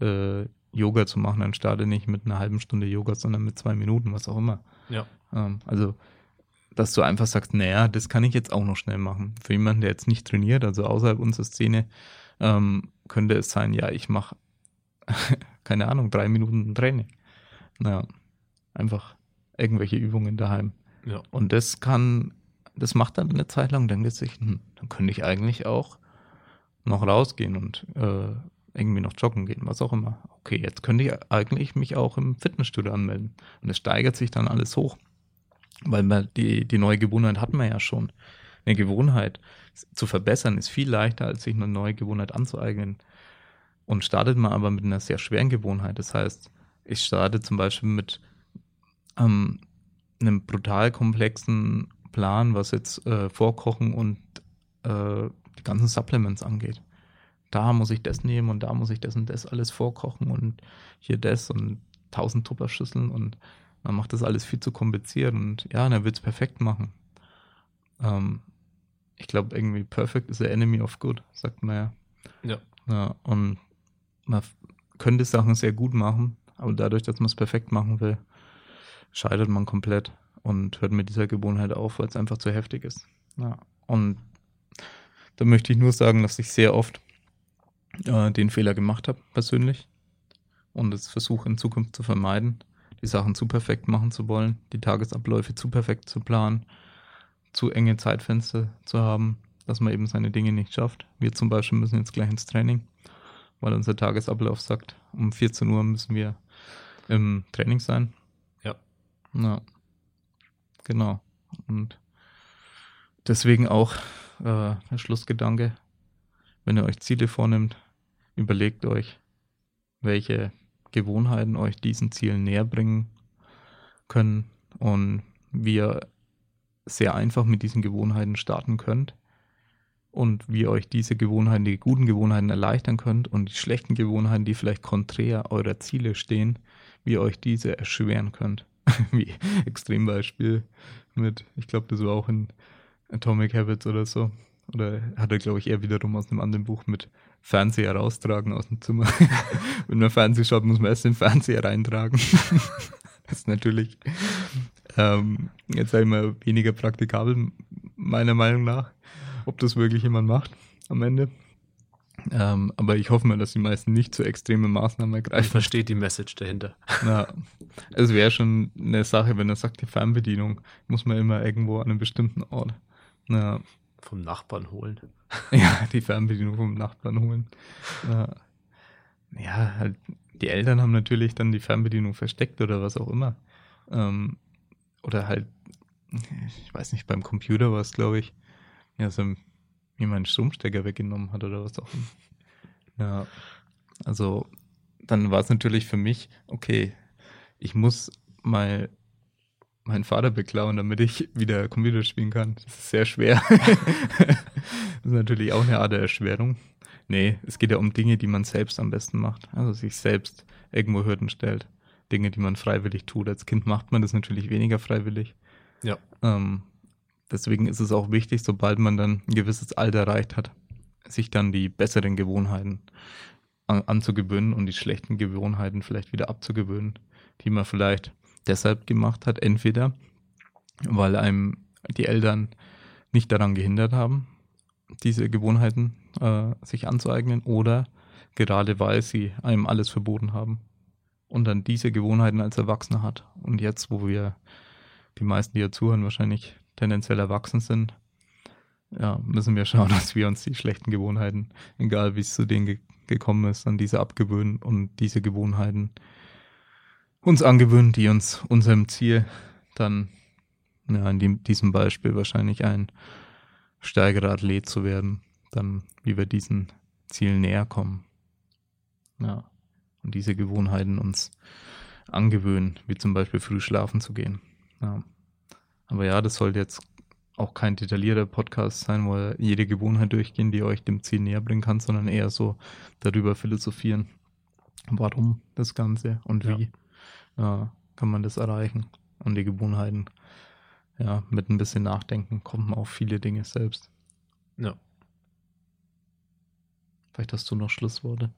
Speaker 5: äh, Yoga zu machen, dann starte nicht mit einer halben Stunde Yoga, sondern mit zwei Minuten, was auch immer.
Speaker 4: Ja.
Speaker 5: Ähm, also, dass du einfach sagst, naja, das kann ich jetzt auch noch schnell machen. Für jemanden, der jetzt nicht trainiert, also außerhalb unserer Szene, ähm, könnte es sein, ja, ich mache, keine Ahnung, drei Minuten Training. Naja, einfach irgendwelche Übungen daheim.
Speaker 4: Ja.
Speaker 5: Und das kann, das macht dann eine Zeit lang, dann geht sich, hm, dann könnte ich eigentlich auch noch rausgehen und äh, irgendwie noch joggen gehen, was auch immer. Okay, jetzt könnte ich eigentlich mich auch im Fitnessstudio anmelden. Und es steigert sich dann alles hoch. Weil man die, die neue Gewohnheit hat man ja schon. Eine Gewohnheit zu verbessern ist viel leichter, als sich eine neue Gewohnheit anzueignen. Und startet man aber mit einer sehr schweren Gewohnheit. Das heißt, ich starte zum Beispiel mit ähm, einem brutal komplexen Plan, was jetzt äh, Vorkochen und äh, die ganzen Supplements angeht. Da muss ich das nehmen und da muss ich das und das alles vorkochen und hier das und tausend Tupperschüsseln und man macht das alles viel zu kompliziert und ja, dann wird es perfekt machen. Ähm, ich glaube, irgendwie perfect is the enemy of good, sagt man ja.
Speaker 4: Ja.
Speaker 5: ja und man könnte Sachen sehr gut machen, aber dadurch, dass man es perfekt machen will, scheitert man komplett und hört mit dieser Gewohnheit auf, weil es einfach zu heftig ist. Ja. Und da möchte ich nur sagen, dass ich sehr oft äh, den Fehler gemacht habe, persönlich. Und es versuche in Zukunft zu vermeiden, die Sachen zu perfekt machen zu wollen, die Tagesabläufe zu perfekt zu planen, zu enge Zeitfenster zu haben, dass man eben seine Dinge nicht schafft. Wir zum Beispiel müssen jetzt gleich ins Training, weil unser Tagesablauf sagt, um 14 Uhr müssen wir im Training sein.
Speaker 4: Ja.
Speaker 5: Ja. Genau. Und deswegen auch äh, der Schlussgedanke, wenn ihr euch Ziele vornimmt, überlegt euch, welche Gewohnheiten euch diesen Zielen näher bringen können und wie ihr sehr einfach mit diesen Gewohnheiten starten könnt und wie ihr euch diese Gewohnheiten, die guten Gewohnheiten erleichtern könnt und die schlechten Gewohnheiten, die vielleicht konträr eurer Ziele stehen, wie ihr euch diese erschweren könnt. wie Extrembeispiel mit, ich glaube, das war auch in Atomic Habits oder so. Oder hat er, glaube ich, eher wiederum aus einem anderen Buch mit Fernseher raustragen aus dem Zimmer. Wenn man Fernsehen schaut, muss man erst den Fernseher reintragen. das ist natürlich ähm, jetzt einmal weniger praktikabel, meiner Meinung nach, ob das wirklich jemand macht am Ende. Ähm, aber ich hoffe mal, dass die meisten nicht zu extreme Maßnahmen
Speaker 4: Ich
Speaker 5: ergreifen.
Speaker 4: verstehe die Message dahinter.
Speaker 5: Ja, es wäre schon eine Sache, wenn er sagt, die Fernbedienung muss man immer irgendwo an einem bestimmten Ort. Ja,
Speaker 4: Vom Nachbarn holen.
Speaker 5: ja die Fernbedienung vom Nachbarn holen. Ja, ja halt, die Eltern haben natürlich dann die Fernbedienung versteckt oder was auch immer. Ähm, oder halt, ich weiß nicht, beim Computer war es, glaube ich, ja, so jemand einen Stromstecker weggenommen hat oder was auch immer. Ja, also dann war es natürlich für mich, okay, ich muss mal meinen Vater beklauen, damit ich wieder Computer spielen kann. Das ist sehr schwer. das ist natürlich auch eine Art der Erschwerung. Nee, es geht ja um Dinge, die man selbst am besten macht. Also sich selbst irgendwo Hürden stellt. Dinge, die man freiwillig tut. Als Kind macht man das natürlich weniger freiwillig.
Speaker 4: Ja.
Speaker 5: Ähm, deswegen ist es auch wichtig, sobald man dann ein gewisses Alter erreicht hat, sich dann die besseren Gewohnheiten an, anzugewöhnen und die schlechten Gewohnheiten vielleicht wieder abzugewöhnen, die man vielleicht deshalb gemacht hat, entweder weil einem die Eltern nicht daran gehindert haben, diese Gewohnheiten äh, sich anzueignen oder gerade weil sie einem alles verboten haben und dann diese Gewohnheiten als Erwachsener hat. Und jetzt, wo wir die meisten, die hier zuhören, wahrscheinlich tendenziell erwachsen sind, ja, müssen wir schauen, dass wir uns die schlechten Gewohnheiten, egal wie es zu denen ge gekommen ist, an diese abgewöhnen und diese Gewohnheiten uns angewöhnen, die uns unserem Ziel dann, ja, in dem, diesem Beispiel wahrscheinlich ein stärkerer Athlet zu werden, dann, wie wir diesen Zielen näher kommen. Ja, und diese Gewohnheiten uns angewöhnen, wie zum Beispiel früh schlafen zu gehen. Ja. Aber ja, das sollte jetzt auch kein detaillierter Podcast sein, wo ihr jede Gewohnheit durchgehen, die euch dem Ziel näher bringen kann, sondern eher so darüber philosophieren, warum das Ganze und wie ja, kann man das erreichen. Und die Gewohnheiten, ja, mit ein bisschen Nachdenken kommt man auf viele Dinge selbst.
Speaker 4: Ja.
Speaker 5: Vielleicht hast du noch Schlussworte.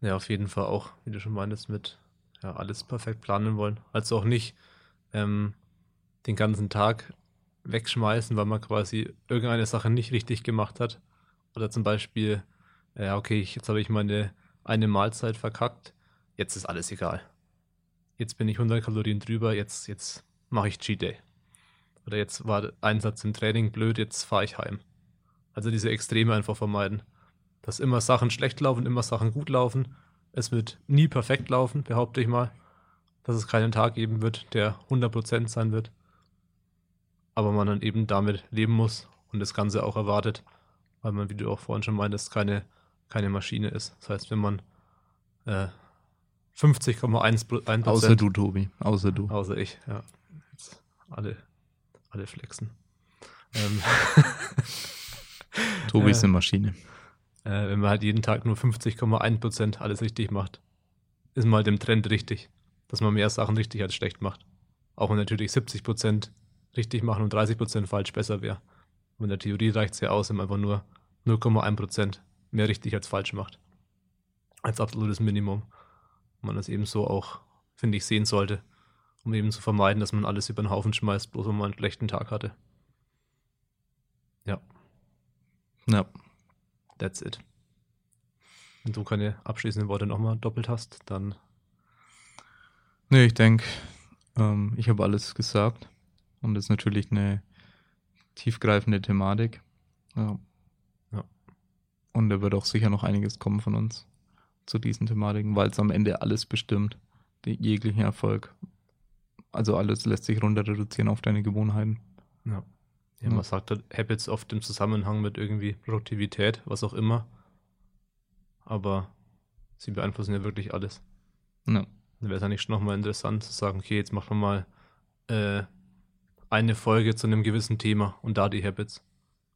Speaker 4: Ja, auf jeden Fall auch, wie du schon meintest, mit ja, alles perfekt planen wollen. Also auch nicht ähm, den ganzen Tag wegschmeißen, weil man quasi irgendeine Sache nicht richtig gemacht hat. Oder zum Beispiel, ja, okay, jetzt habe ich meine eine Mahlzeit verkackt, jetzt ist alles egal. Jetzt bin ich 100 Kalorien drüber, jetzt, jetzt mache ich Cheat Day. Oder jetzt war der Einsatz im Training blöd, jetzt fahre ich heim. Also diese Extreme einfach vermeiden. Dass immer Sachen schlecht laufen, immer Sachen gut laufen. Es wird nie perfekt laufen, behaupte ich mal. Dass es keinen Tag geben wird, der 100% sein wird. Aber man dann eben damit leben muss und das Ganze auch erwartet. Weil man, wie du auch vorhin schon meintest, keine, keine Maschine ist. Das heißt, wenn man äh, 50,1%
Speaker 5: Außer du, Tobi. Außer du.
Speaker 4: Außer ich, ja. Jetzt alle, alle flexen. Ähm,
Speaker 5: Tobi ist eine Maschine.
Speaker 4: Äh, wenn man halt jeden Tag nur 50,1% alles richtig macht, ist man halt im Trend richtig. Dass man mehr Sachen richtig als schlecht macht. Auch wenn natürlich 70% richtig machen und 30% falsch besser wäre. In der Theorie reicht es ja aus, wenn man einfach nur 0,1% mehr richtig als falsch macht. Als absolutes Minimum. Man das eben so auch, finde ich, sehen sollte. Um eben zu vermeiden, dass man alles über den Haufen schmeißt, bloß wenn man einen schlechten Tag hatte. Ja,
Speaker 5: Ja.
Speaker 4: That's it. Wenn du keine abschließenden Worte nochmal doppelt hast, dann
Speaker 5: Nee, ich denke, ähm, ich habe alles gesagt. Und das ist natürlich eine tiefgreifende Thematik. Ja.
Speaker 4: Ja.
Speaker 5: Und da wird auch sicher noch einiges kommen von uns zu diesen Thematiken, weil es am Ende alles bestimmt. Jeglichen Erfolg. Also alles lässt sich runter reduzieren auf deine Gewohnheiten.
Speaker 4: Ja. Ja,
Speaker 5: Ja.
Speaker 4: man sagt halt Habits oft im Zusammenhang mit irgendwie Produktivität, was auch immer. Aber sie beeinflussen ja wirklich alles.
Speaker 5: Ja.
Speaker 4: Dann wäre es eigentlich schon nochmal interessant zu sagen, okay, jetzt machen wir mal äh, eine Folge zu einem gewissen Thema und da die Habits.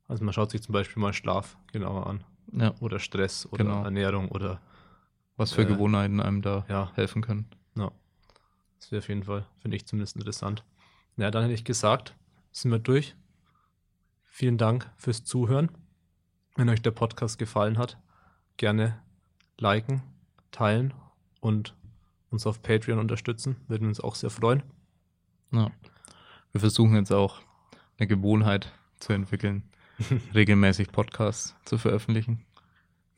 Speaker 4: Also man schaut sich zum Beispiel mal Schlaf genauer an.
Speaker 5: ja.
Speaker 4: Oder Stress oder
Speaker 5: Genau.
Speaker 4: Ernährung oder
Speaker 5: Was für
Speaker 4: Äh,
Speaker 5: Gewohnheiten einem da
Speaker 4: ja,
Speaker 5: helfen können.
Speaker 4: Ja. Das wäre auf jeden Fall, finde ich zumindest interessant. Na, dann hätte ich gesagt, sind wir durch. Vielen Dank fürs Zuhören. Wenn euch der Podcast gefallen hat, gerne liken, teilen und uns auf Patreon unterstützen. Würden wir uns auch sehr freuen.
Speaker 5: Ja. Wir versuchen jetzt auch eine Gewohnheit zu entwickeln, regelmäßig Podcasts zu veröffentlichen.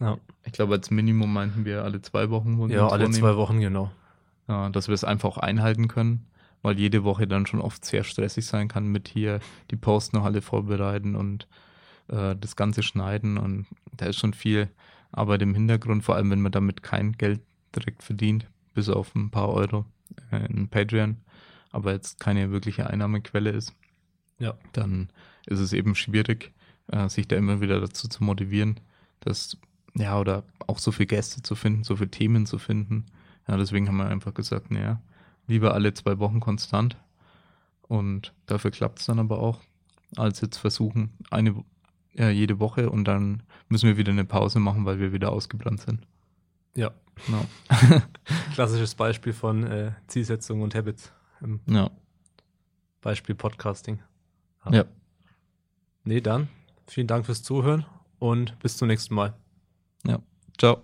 Speaker 4: Ja,
Speaker 5: Ich glaube, als Minimum meinten wir alle zwei Wochen. wir
Speaker 4: ja alle zwei Wochen, genau.
Speaker 5: Ja, dass wir es einfach auch einhalten können, weil jede Woche dann schon oft sehr stressig sein kann mit hier die Posts noch alle vorbereiten und äh, das Ganze schneiden und da ist schon viel Arbeit im Hintergrund, vor allem wenn man damit kein Geld direkt verdient, bis auf ein paar Euro äh, in Patreon, aber jetzt keine wirkliche Einnahmequelle ist,
Speaker 4: Ja,
Speaker 5: dann ist es eben schwierig, äh, sich da immer wieder dazu zu motivieren, dass, ja, oder auch so viele Gäste zu finden, so viele Themen zu finden. Ja, deswegen haben wir einfach gesagt, naja, lieber alle zwei Wochen konstant. Und dafür klappt es dann aber auch, als jetzt versuchen, eine, ja, jede Woche und dann müssen wir wieder eine Pause machen, weil wir wieder ausgebrannt sind.
Speaker 4: ja.
Speaker 5: Ja.
Speaker 4: Klassisches Beispiel von äh, Zielsetzung und Habits. Im
Speaker 5: ja.
Speaker 4: Beispiel Podcasting.
Speaker 5: ja.
Speaker 4: Nee, dann vielen Dank fürs Zuhören und bis zum nächsten Mal.
Speaker 5: ja. Ciao.